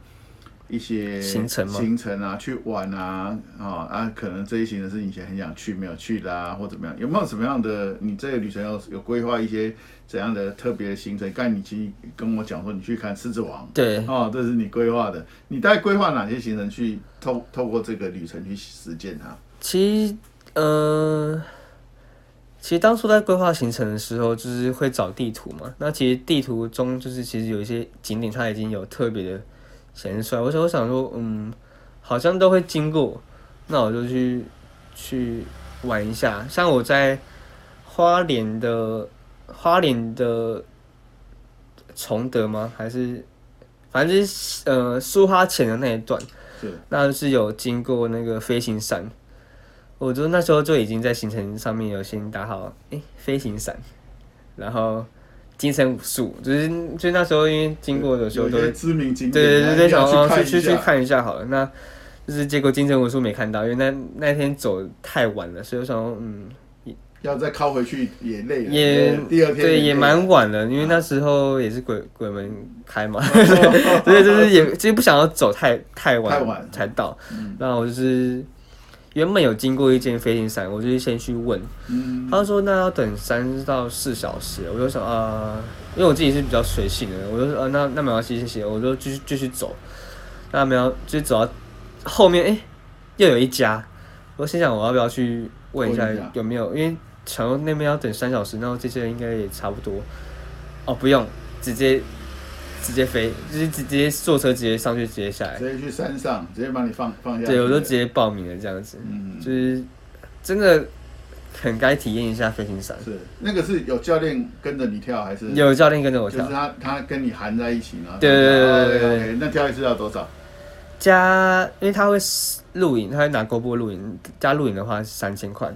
一些行程行程啊，去玩啊，啊啊，可能这一行程是你以前很想去没有去的啊，或怎么样？有没有什么样的？你这个旅程有有规划一些怎样的特别的行程？刚才你其实跟我讲说你去看狮子王，
对，
哦，这是你规划的。你大概规划哪些行程去透透过这个旅程去实践它？
其实呃，其实当初在规划行程的时候，就是会找地图嘛。那其实地图中就是其实有一些景点，它已经有特别的显示出来。我想，我想说，嗯，好像都会经过，那我就去去玩一下。像我在花莲的花莲的崇德吗？还是反正就是呃苏花浅的那一段，
是，
那是有经过那个飞行伞。我就那时候就已经在行程上面有先打好，哎、欸，飞行伞，然后金城武术，就是就那时候因为经过的时候都
知名景点，
对对对，想要去去去看一下好了。那就是结果金城武术没看到，因为那那天走太晚了，所以我想说，嗯，
要再靠回去也累了，
也
第二天
对也蛮晚了，因为那时候也是鬼鬼门开嘛，所以就是也其实不想要走太太晚，
太晚
才到，那我就是。原本有经过一间飞行伞，我就先去问，嗯、他说那要等三到四小时，我就想啊、呃，因为我自己是比较随性的，我就说啊那那没关系谢谢，我就继续继续走，那没有就走到后面，哎、欸，又有一家，我心想我要不要去问一下有没有，因为想说那边要等三小时，然后这些人应该也差不多，哦不用，直接。直接飞，就是直接坐车直接上去，直接下来，
直接去山上，直接把你放放下。
对，我都直接报名了这样子，嗯，就是真的很该体验一下飞行伞。
是，那个是有教练跟着你跳还是？
有教练跟着我跳，
就是他他跟你含在一起呢。
对对对对对对。
那跳一次要多少？
加，因为他会录影，他会拿 GoPro 录影，加录影的话是三千块。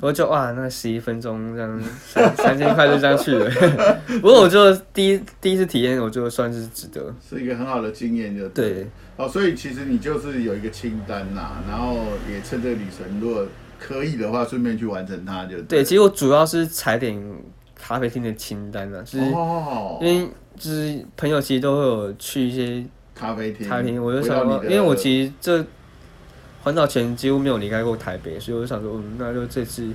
我就哇，那十一分钟这样三三千块就这样去了。不过我就第一第一次体验，我就算是值得，
是一个很好的经验，就对。对哦，所以其实你就是有一个清单呐，然后也趁这个旅程，如果可以的话，顺便去完成它就对。
对，其实我主要是踩点咖啡厅的清单啊，就是因为就是朋友其实都会有去一些
咖啡厅，
咖啡厅，我就想说，因为我其实这。环岛前几乎没有离开过台北，所以我就想说，嗯，那就这次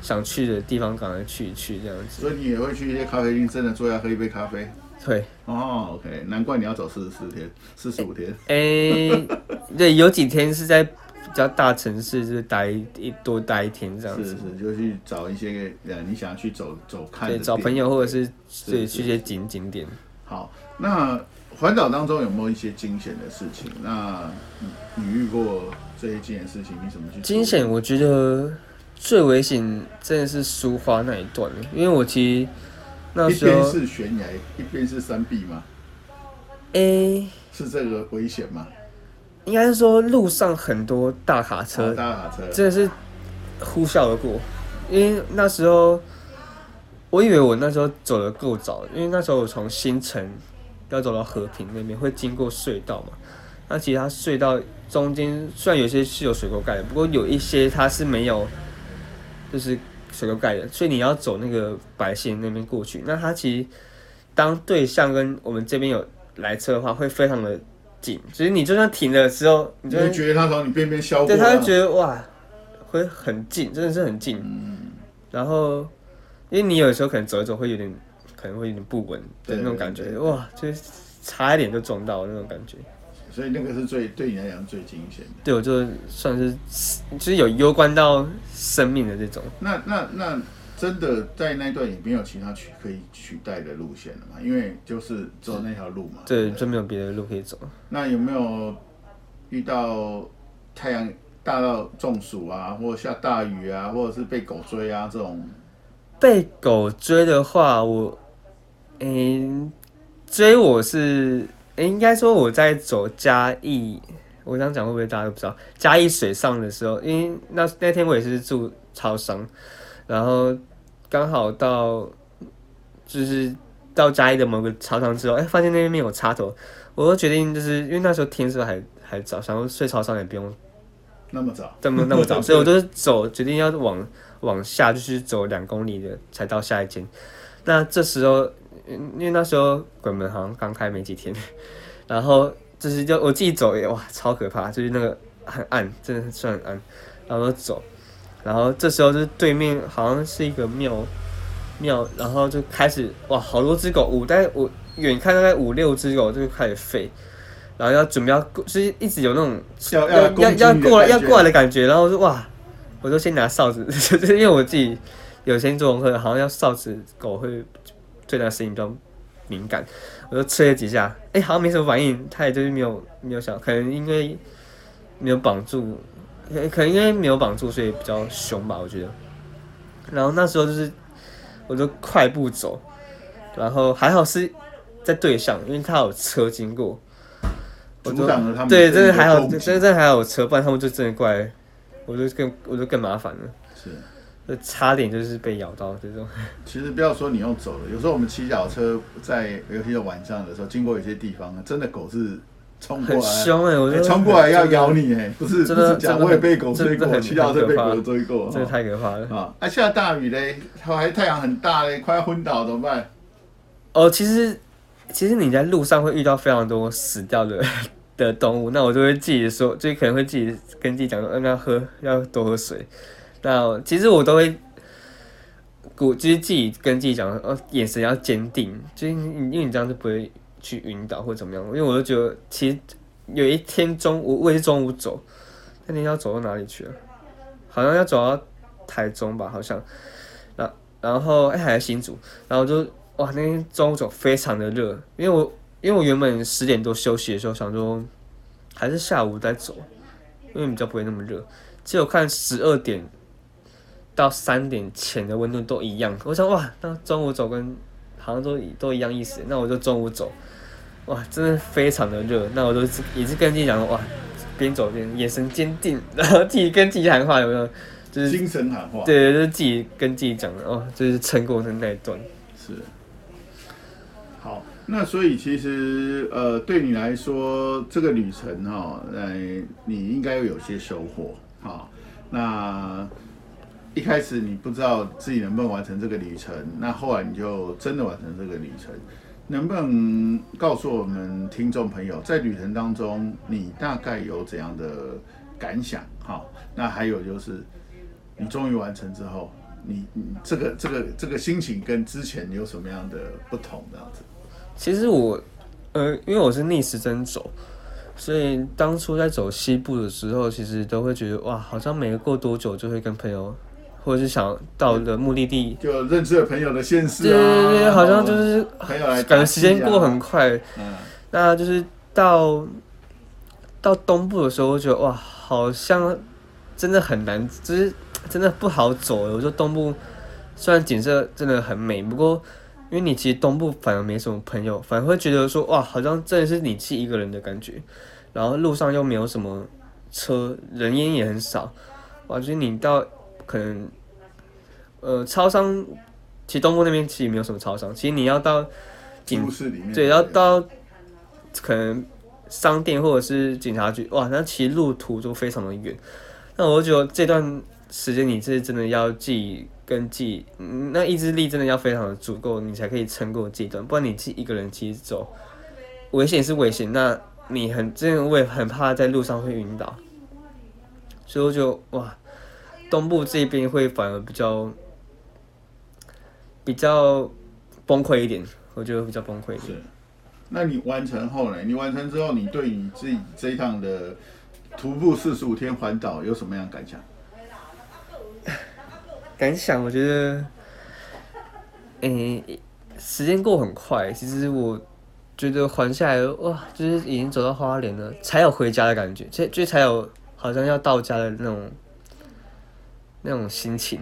想去的地方赶快去一去这样子。
所以你也会去一些咖啡厅，真的坐下喝一杯咖啡？
对。
哦，OK，难怪你要走四十四天、四十五天。
哎、欸，对，有几天是在比较大城市，就是待一多待一天这样子。
是是，就去找一些呃，你想要去走走看。对，
找朋友或者是对去一些景景点。
好，那环岛当中有没有一些惊险的事情？那你遇过？这一件事情你怎么去？惊险，
我觉得最危险真的是苏花那一段，因为我其实那时候
一边是悬崖，一边是山壁吗？
诶、欸，
是这个危险吗？
应该是说路上很多大卡车，
哦、大卡车
真的是呼啸而过。因为那时候我以为我那时候走的够早，因为那时候我从新城要走到和平那边会经过隧道嘛。那其他隧道中间虽然有些是有水沟盖的，不过有一些它是没有，就是水沟盖的，所以你要走那个白线那边过去。那它其实当对向跟我们这边有来车的话，会非常的近，所以你就算停了之后，你就会
觉得它从你边边消过，
对，他会觉得哇，会很近，真的是很近。
嗯。
然后，因为你有时候可能走一走会有点，可能会有点不稳的那种感觉，哇，就是差一点就撞到那种感觉。
所以那个是最对你来讲最惊险的。
对，我就算是就是有攸关到生命的这种。
那那那真的在那段也没有其他取可以取代的路线了嘛？因为就是走那条路嘛。
对，就没有别的路可以走。
那有没有遇到太阳大到中暑啊，或者下大雨啊，或者是被狗追啊这种？
被狗追的话，我嗯、欸，追我是。诶、欸，应该说我在走嘉义，我这样讲会不会大家都不知道？嘉义水上的时候，因为那那天我也是住超商，然后刚好到就是到嘉义的某个超商之后，哎、欸，发现那边没有插头，我就决定就是因为那时候天色还还早，想说睡超商也不用
那么早，
这么那么早，所以我就是走决定要往往下，就是走两公里的才到下一间。那这时候。因为那时候鬼门好像刚开没几天，然后就是就我自己走也哇超可怕，就是那个很暗，真的算很暗，然后走，然后这时候就是对面好像是一个庙庙，然后就开始哇好多只狗，五代我远看大概五六只狗就开始吠，然后要准备要过，就是一直有那种要要要，要过来要过来的感觉，然后我说哇我就先拿哨子，就是因为我自己有先做功课，好像要哨子狗会对那声音比较敏感，我就吹了几下，哎、欸，好像没什么反应，他也就是没有没有响，可能因为没有绑住，可能因为没有绑住，所以比较凶吧，我觉得。然后那时候就是，我就快步走，然后还好是在对向，因为他有车经过，我就对，真的还好，真的还好有车，不然他们就真的过来，我就更我就更麻烦了，是，就差点就是被咬到这种。
其实不要说你用走了，有时候我们骑脚车在尤其是晚上的时候，经过有些地方，真的狗是。冲过来，很凶哎、欸！我觉得冲过来要咬你哎、欸，不是真的，真的我也被狗追过，骑脚车被狗追过，
这太可怕了
啊！啊，下大雨嘞，还太阳很大嘞，快要昏倒怎么办？
哦，其实其实你在路上会遇到非常多死掉的 的动物，那我就会自己说，就可能会自己跟自己讲说，嗯，要喝要多喝水。那其实我都会鼓，就是自己跟自己讲，哦，眼神要坚定，就是因为你这样就不会。去晕倒或怎么样？因为我就觉得，其实有一天中午，我也是中午走，那天要走到哪里去了？好像要走到台中吧，好像。然然后哎，还在新竹，然后就哇，那天中午走非常的热，因为我因为我原本十点多休息的时候想说，还是下午再走，因为比较不会那么热。结果看十二点到三点前的温度都一样，我想哇，那中午走跟好像都都一样意思，那我就中午走。哇，真的非常的热，那我就是也是跟自己讲说，哇，边走边眼神坚定，然后自己跟自己喊话，有没有？就是
精神喊话。
对，就是自己跟自己讲的哦，就是成功的那一段。
是。好，那所以其实呃，对你来说这个旅程哈，呃，你应该有些收获。好，那一开始你不知道自己能不能完成这个旅程，那后来你就真的完成这个旅程。能不能告诉我们听众朋友，在旅程当中，你大概有怎样的感想？哈，那还有就是，你终于完成之后，你你这个这个这个心情跟之前有什么样的不同？这样子。
其实我，呃，因为我是逆时针走，所以当初在走西部的时候，其实都会觉得哇，好像没过多久就会跟朋友。或者是想到的目的地，
就认识了朋友的现实啊，
对对对，好像就是感觉时间过很快。嗯，那就是到到东部的时候，我觉得哇，好像真的很难，就是真的不好走。我说东部虽然景色真的很美，不过因为你其实东部反而没什么朋友，反而会觉得说哇，好像真的是你自己一个人的感觉。然后路上又没有什么车，人烟也很少，哇，就是你到。可能，呃，超商，其实东部那边其实没有什么超商。其实你要到警，对，要到可能商店或者是警察局，哇，那其实路途都非常的远。那我觉得这段时间你是真的要记跟自己，那意志力真的要非常的足够，你才可以撑过这段。不然你自己一个人其实走，危险是危险，那你很真的会很怕在路上会晕倒。所以我就哇。东部这边会反而比较比较崩溃一点，我觉得比较崩溃一点。是，
那你完成后呢？你完成之后，你对你自己这一趟的徒步四十五天环岛有什么样的感想？
感想，我觉得，诶、欸，时间过很快。其实我觉得环下来，哇，就是已经走到花莲了，才有回家的感觉，这这才有好像要到家的那种。那种心情，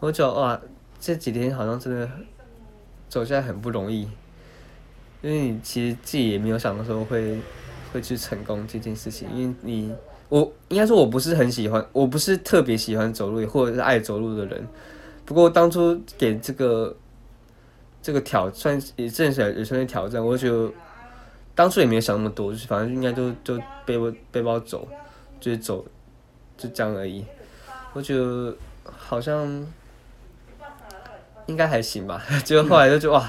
我觉得哇，这几天好像真的走下来很不容易，因为你其实自己也没有想到说会会去成功这件事情，因为你我应该说我不是很喜欢，我不是特别喜欢走路或者是爱走路的人，不过当初给这个这个挑战也算是也算是挑战，我觉得当初也没有想那么多，就是反正应该就就背包背包走，就是走就这样而已。我觉得好像应该还行吧，结果后来就觉得哇，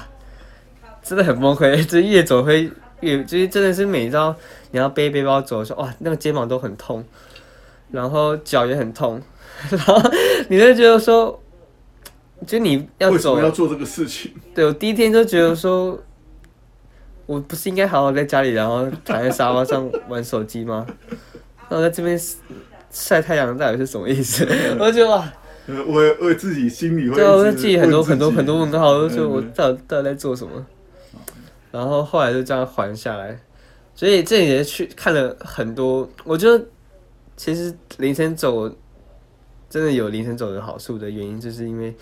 真的很崩溃，就越走会越，就是真的是每一招你要背背包走的时候，哇，那个肩膀都很痛，然后脚也很痛，然后你就觉得说，就你要走
要做这个事情，
对，我第一天就觉得说，我不是应该好好在家里，然后躺在沙发上玩手机吗？然后在这边。晒太阳到底是什么意思？我就哇，
我我自己心里会
对啊，我会记很多很多很多问号，我就说我到底到底在做什么？然后后来就这样缓下来，所以这也去看了很多。我觉得其实凌晨走真的有凌晨走的好处的原因，就是因为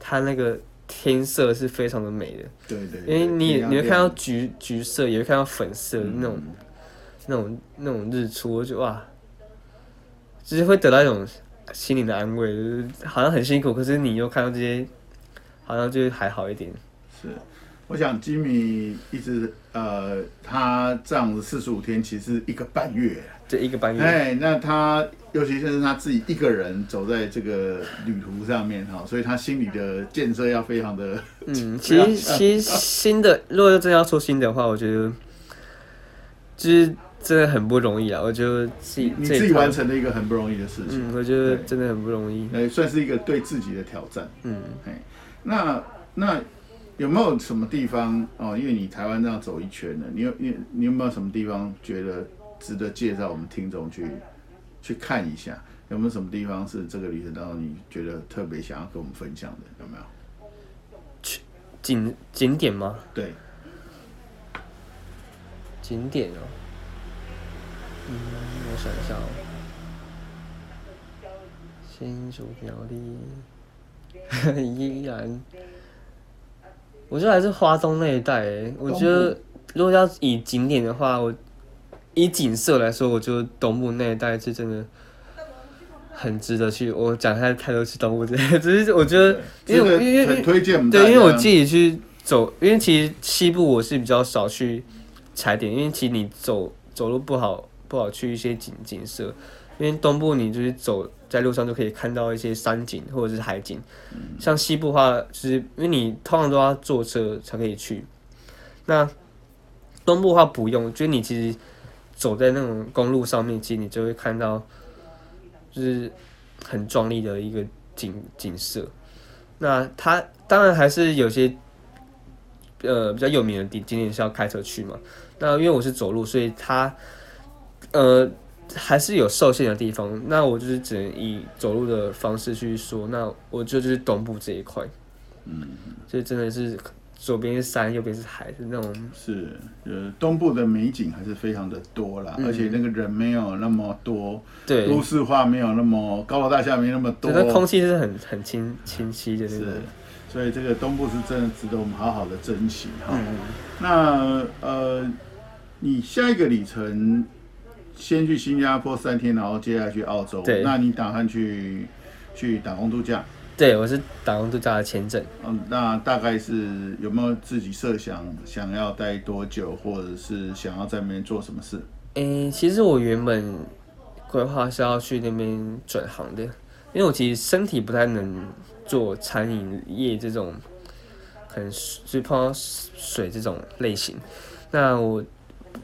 它那个天色是非常的美的。
对对，
因为你你会看到橘橘色，也会看到粉色那种那种那种日出，我觉得哇，就是会得到一种心灵的安慰，就是好像很辛苦，可是你又看到这些，好像就还好一点。
是。我想吉米一直呃，他这样子四十五天，其实一个半月，
这一个半月。
哎，那他尤其是他自己一个人走在这个旅途上面哈，所以他心里的建设要非常的。
嗯，其实其实新的，如果真要说新的话，我觉得就是真的很不容易啊。我觉得自己
你自己完成了一个很不容易的事情。
嗯，我觉得真的很不容易。
哎，算是一个对自己的挑战。
嗯，
哎，那那。有没有什么地方哦？因为你台湾这样走一圈呢，你有你你有没有什么地方觉得值得介绍我们听众去去看一下？有没有什么地方是这个旅程当中你觉得特别想要跟我们分享的？有没有？
去景景点吗？
对，
景点哦。嗯，我想一下哦。新竹苗栗，依然。我觉得还是花东那一带，欸，我觉得如果要以景点的话，我以景色来说，我觉得东部那一带是真的很值得去。我讲太太多次东部 只是我觉得，因为因为很推荐，对，因为我自己去走，因为其实西部我是比较少去踩点，因为其实你走走路不好不好去一些景景色，因为东部你就是走。在路上就可以看到一些山景或者是海景，像西部的话，就是因为你通常都要坐车才可以去。那东部的话不用，就是你其实走在那种公路上面，其实你就会看到，就是很壮丽的一个景景色。那它当然还是有些呃比较有名的景景点是要开车去嘛。那因为我是走路，所以它呃。还是有受限的地方，那我就是只能以走路的方式去说。那我就就是东部这一块，嗯，所以真的是左边是山，右边是海，是那种
是呃东部的美景还是非常的多啦，嗯、而且那个人没有那么多，对，都市化没有那么高楼大厦没那么多，
那空气是很很清清晰的，
是，所以这个东部是真的值得我们好好的珍惜哈。嗯、那呃，你下一个里程？先去新加坡三天，然后接下来去澳洲。对，那你打算去去打工度假？
对，我是打工度假的签证。
嗯，那大概是有没有自己设想想要待多久，或者是想要在那边做什么事？
诶、欸，其实我原本规划是要去那边转行的，因为我其实身体不太能做餐饮业这种，可能就碰到水这种类型。那我。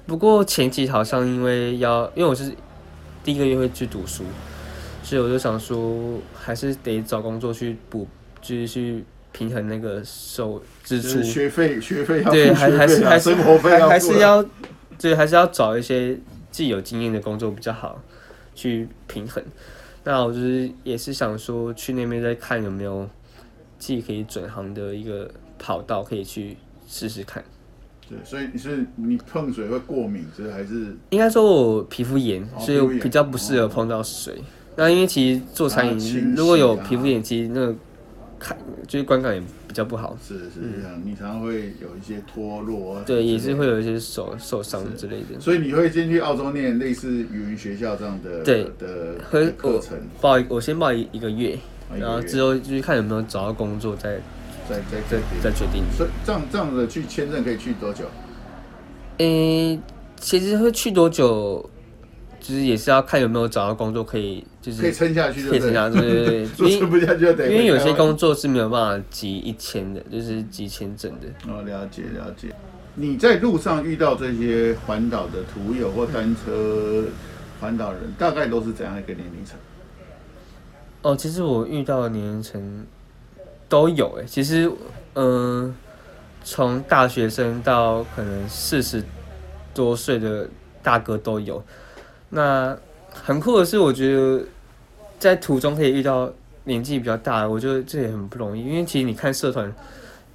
不过前期好像因为要，因为我是第一个月会去读书，所以我就想说，还是得找工作去补，就是去平衡那个收支出。
学费学费要
对，还还是还是
生活费要还是要，
对，还是要找一些既有经验的工作比较好，去平衡。那我就是也是想说，去那边再看有没有自己可以转行的一个跑道，可以去试试看。
对，所以你是你碰水会过敏，这还是
应该说我皮肤炎，哦、所以我比较不适合碰到水。哦、那因为其实做餐饮，啊、如果有皮肤炎，其实那个看就是观感也比较不好。
是是这样，嗯、你常常会有一些脱落。
对，也是会有一些手受伤之类的。
所以你会先去澳洲念类似语言学校这样的
对
的
课程？报我先报一一个月，然后之后就是看有没有找到工作再。
再再再
再决定，
所以这样这样的去签证可以去多久？
诶、欸，其实会去多久，就是也是要看有没有找到工作可以，就是
可以撑下去就，
可以撑下去，对对对，撑
不下去就得。
因为有些工作是没有办法集一签的，就是集签证的。
哦，了解了解。你在路上遇到这些环岛的途友或单车环岛人，大概都是怎样一个年龄层？
哦，其实我遇到的年龄层。都有诶、其实，嗯、从大学生到可能四十多岁的大哥都有。那很酷的是，我觉得在途中可以遇到年纪比较大的，我觉得这也很不容易。因为其实你看社团，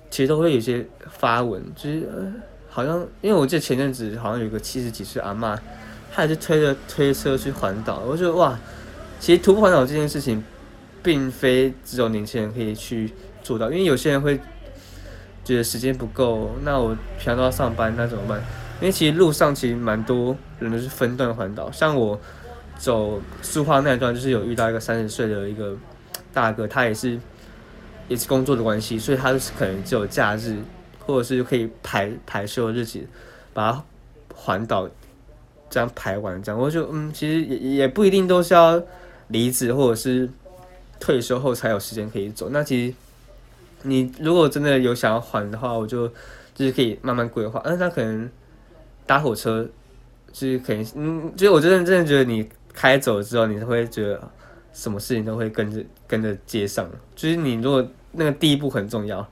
其实都会有些发文，就是呃，好像因为我记得前阵子好像有个七十几岁阿嬷，她也是推着推车去环岛。我觉得哇，其实徒步环岛这件事情，并非只有年轻人可以去做到，因为有些人会觉得时间不够，那我平常都要上班，那怎么办？因为其实路上其实蛮多人都是分段环岛，像我走苏花那一段，就是有遇到一个三十岁的一个大哥，他也是也是工作的关系，所以他就是可能只有假日或者是可以排排休的日子，把它环岛这样排完，这样我就嗯，其实也也不一定都是要离职或者是退休后才有时间可以走。那其实你如果真的有想要还的话，我就就是可以慢慢规划，但是他可能。搭火车，就是可能，嗯，就是我真的真的觉得你开走之后，你会觉得什么事情都会跟着跟着接上。就是你如果那个第一步很重要，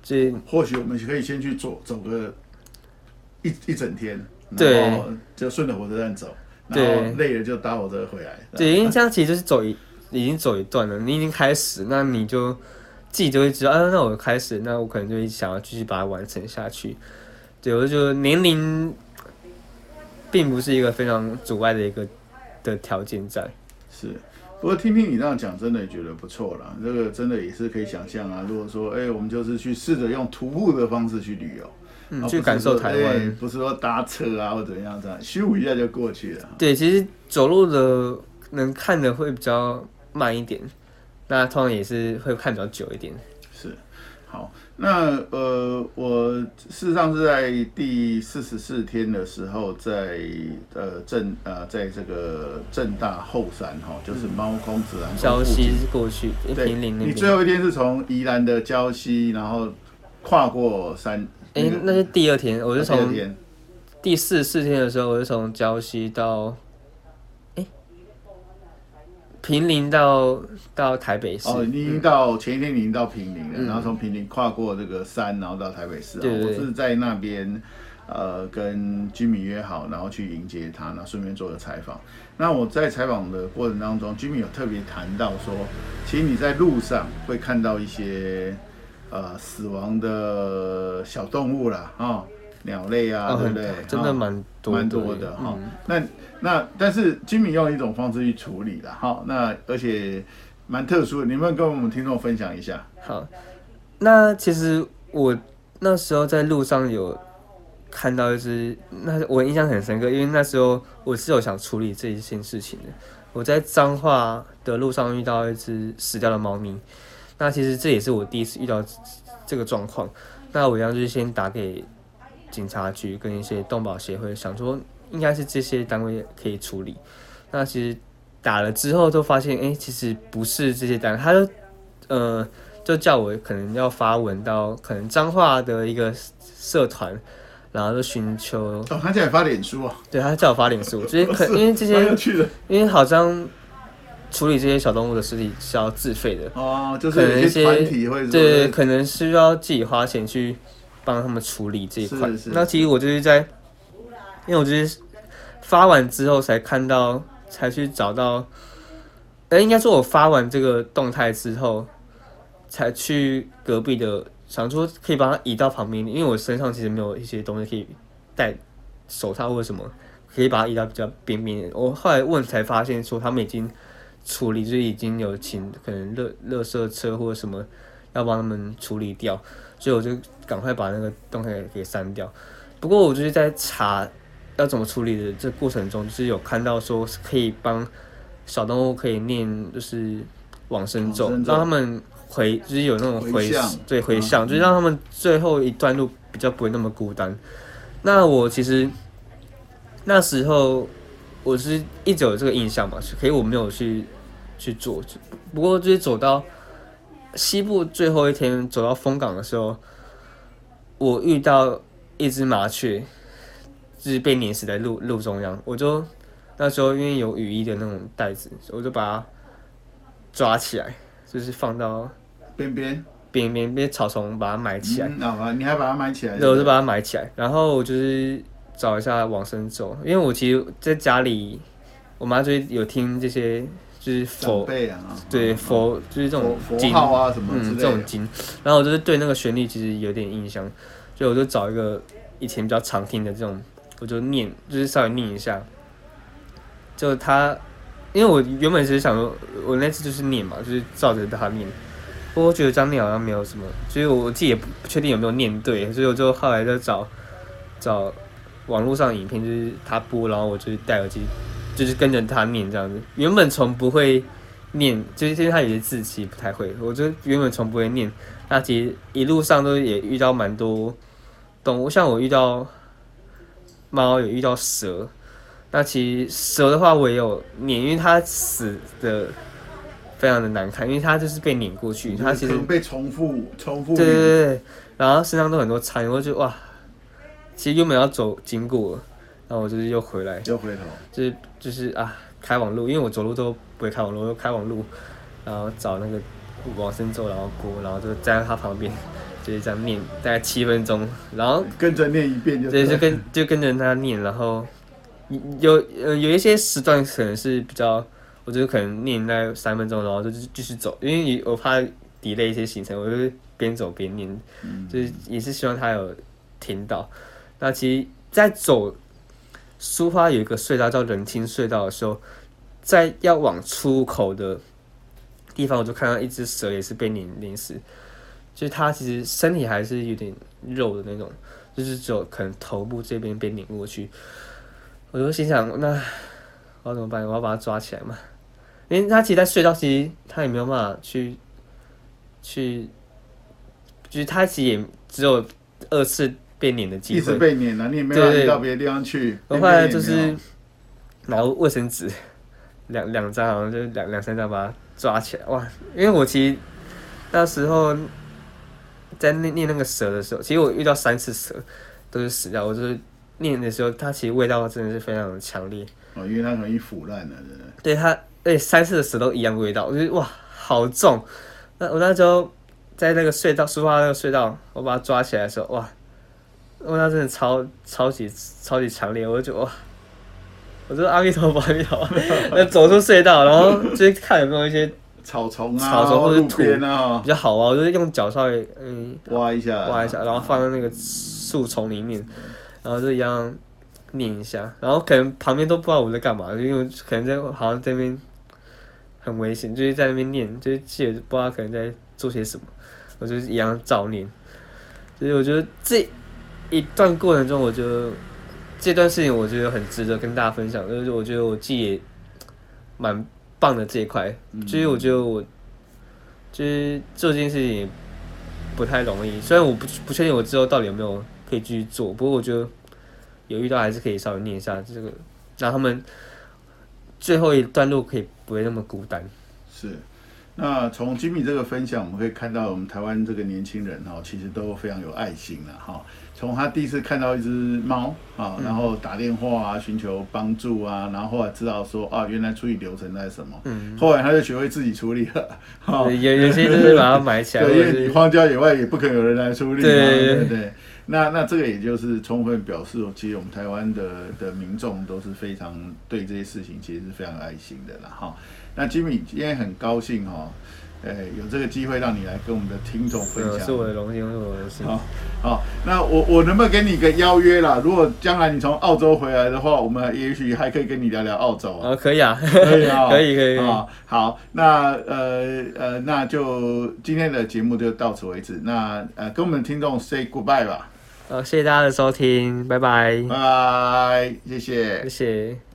就是
或许我们可以先去走走个一一整天，
对，
然后就顺着火车站走，然后累了就搭火车回来。
对，因为这样其实就是走一已经走一段了，你已经开始，那你就自己就会知道，啊，那我开始，那我可能就会想要继续把它完成下去。对，我就年龄并不是一个非常阻碍的一个的条件在。
是，不过听听你这样讲，真的也觉得不错了。这个真的也是可以想象啊。如果说，哎，我们就是去试着用徒步的方式去旅游，
嗯，去感受台湾，
不是说搭车啊或怎样这样，咻一下就过去了。
对，其实走路的能看的会比较慢一点，那通常也是会看比较久一点。
是，好。那呃，我事实上是在第四十四天的时候在，在呃正呃在这个正大后山哈，就是猫空自然
礁溪过去，
对，你最后一天是从宜兰的礁溪，然后跨过山。
哎、欸，那是第二天，我是从第四十四天的时候，我是从礁溪到。坪林到到台北市
哦，你已经到前一天你已经到平林了，嗯、然后从平林跨过这个山，然后到台北市。对，对，对，我是在那边，呃，跟居民约好，然后去迎接他，然后顺便做个采访。那我在采访的过程当中，居民有特别谈到说，其实你在路上会看到一些呃死亡的小动物啦，啊、哦，鸟类啊，哦、对不对？
真的蛮多
蛮多的哈。那那但是居民用一种方式去处理了，好，那而且蛮特殊的，你们跟我们听众分享一下。
好，那其实我那时候在路上有看到一只，那我印象很深刻，因为那时候我是有想处理这一件事情的。我在彰化的路上遇到一只死掉的猫咪，那其实这也是我第一次遇到这个状况。那我一样就是先打给警察局跟一些动保协会，想说。应该是这些单位可以处理。那其实打了之后，都发现，哎、欸，其实不是这些单位，他就，呃，就叫我可能要发文到可能彰化的一个社团，然后就寻求。
哦，他叫你发脸书啊？
对，他叫我发脸书，就是可因为这些，因为好像处理这些小动物的尸体是要自费的。
哦，就是有一些团体会
对，对，对，可能需要自己花钱去帮他们处理这一块。那其实我就是在。因为我就是发完之后才看到，才去找到，哎，应该说我发完这个动态之后，才去隔壁的，想说可以把它移到旁边，因为我身上其实没有一些东西可以戴手套或者什么，可以把它移到比较边边。我后来问才发现说他们已经处理，就是已经有请可能垃垃圾车或者什么要帮他们处理掉，所以我就赶快把那个动态给删掉。不过我就是在查。要怎么处理的这过程中，就是有看到说是可以帮小动物可以念就是往生咒，让他们回就是有那种回，回对回向，就是让他们最后一段路比较不会那么孤单。那我其实那时候我是一直有这个印象嘛，可以我没有去去做。不过就是走到西部最后一天，走到风港的时候，我遇到一只麻雀。就是被碾死在路路中央，我就那时候因为有雨衣的那种袋子，我就把它抓起来，就是放到
边边
边边边草丛把它埋起来。
嗯、好你还把它埋起来？
对，我就把它埋起来，然后我就是找一下往生咒，因为我其实在家里，我妈就有听这些就是佛
辈啊，
对佛就是这种经
啊什么
嗯这种经，然后我就是对那个旋律其实有点印象，所以我就找一个以前比较常听的这种，我就念就是稍微念一下，就他，因为我原本是想说，我那次就是念嘛，就是照着他念，不过我觉得这样念好像没有什么，所以我自己也不确定有没有念对，所以我就后来就找找网络上的影片，就是他播，然后我就戴耳机。就是跟着他念这样子，原本从不会念，就是因为他有些字其实不太会，我就原本从不会念。那其实一路上都也遇到蛮多动物，像我遇到猫，有遇到蛇。那其实蛇的话，我也有念，因为它死的非常的难看，因为它就是被碾过去，它其实
被重复重复。
对对对，然后身上都很多残，我就哇，其实原本要走经过。然后我就是又回来，
又回头，
就是就是啊，开网路，因为我走路都不会开网路，我又开网路，然后找那个往生咒，然后过，然后就站在他旁边，就是这样念，大概七分钟，然后
跟着念一遍就，
对，就跟就跟着他念，然后有呃有一些时段可能是比较，我就可能念那三分钟，然后就继续走，因为我怕 delay 一些行程，我就边走边念，就是也是希望他有听到。那其实，在走。苏花有一个隧道叫人清隧道的时候，在要往出口的地方，我就看到一只蛇也是被碾碾死，就是它其实身体还是有点肉的那种，就是只有可能头部这边被碾过去。我就心想，那我怎么办？我要把它抓起来嘛？因为它其实，在隧道其实它也没有办法去去，就是它其实也只有二次。被碾的机会，
一直被碾了，你也没有移到别的地方去。
我后来就是拿卫生纸，两两张，好像就两两三张把它抓起来。哇！因为我其实那时候在念念那个蛇的时候，其实我遇到三次蛇都是死掉。我就是念的时候，它其实味道真的是非常的强烈。
哦，因为它容易腐烂了，真的。
对它，哎，三次的蛇都一样味道，我觉得哇，好重。那我那时候在那个隧道，苏花那个隧道，我把它抓起来的时候，哇！味道真的超超级超级强烈，我就哇，我就阿弥陀佛，阿弥陀佛，那走出隧道，然后就看有没有一些
草丛啊，
草丛或者土
啊，
比较好啊，我就是用脚稍微嗯
挖一下，
挖一下，然后放在那个树丛里面，然后就一样念一下，然后可能旁边都不知道我在干嘛，因为可能在好像这边很危险，就是在那边念，就是记得不知道可能在做些什么，我就一样照念，所以我觉得这。一段过程中，我觉得这段事情我觉得很值得跟大家分享，就是我觉得我自己也蛮棒的这一块，就是我觉得我就是做这件事情也不太容易，虽然我不不确定我之后到底有没有可以继续做，不过我觉得有遇到还是可以稍微念一下这个，让他们最后一段路可以不会那么孤单。
是。那从 Jimmy 这个分享，我们可以看到我们台湾这个年轻人哈，其实都非常有爱心了哈。从他第一次看到一只猫啊，然后打电话啊，寻求帮助啊，然后后来知道说啊，原来处理流程在什么，嗯，后来他就学会自己处理了。
有有些就是把它埋起来，
对，因为你荒郊野外也不可能有人来处理嘛，对对对。那那这个也就是充分表示，其实我们台湾的的民众都是非常对这些事情其实是非常有爱心的啦哈。那 Jimmy 今天很高兴哈，诶，有这个机会让你来跟我们的听众分享，
是我的荣幸，是我的荣幸。
好，好，那我我能不能给你一个邀约啦？如果将来你从澳洲回来的话，我们也许还可以跟你聊聊澳洲啊。
哦，可以啊，
可以啊，
可以可以
啊。好，那呃呃，那就今天的节目就到此为止。那呃，跟我们听众 say goodbye 吧。
好，谢谢大家的收听，拜拜，
拜拜，谢谢，
谢谢。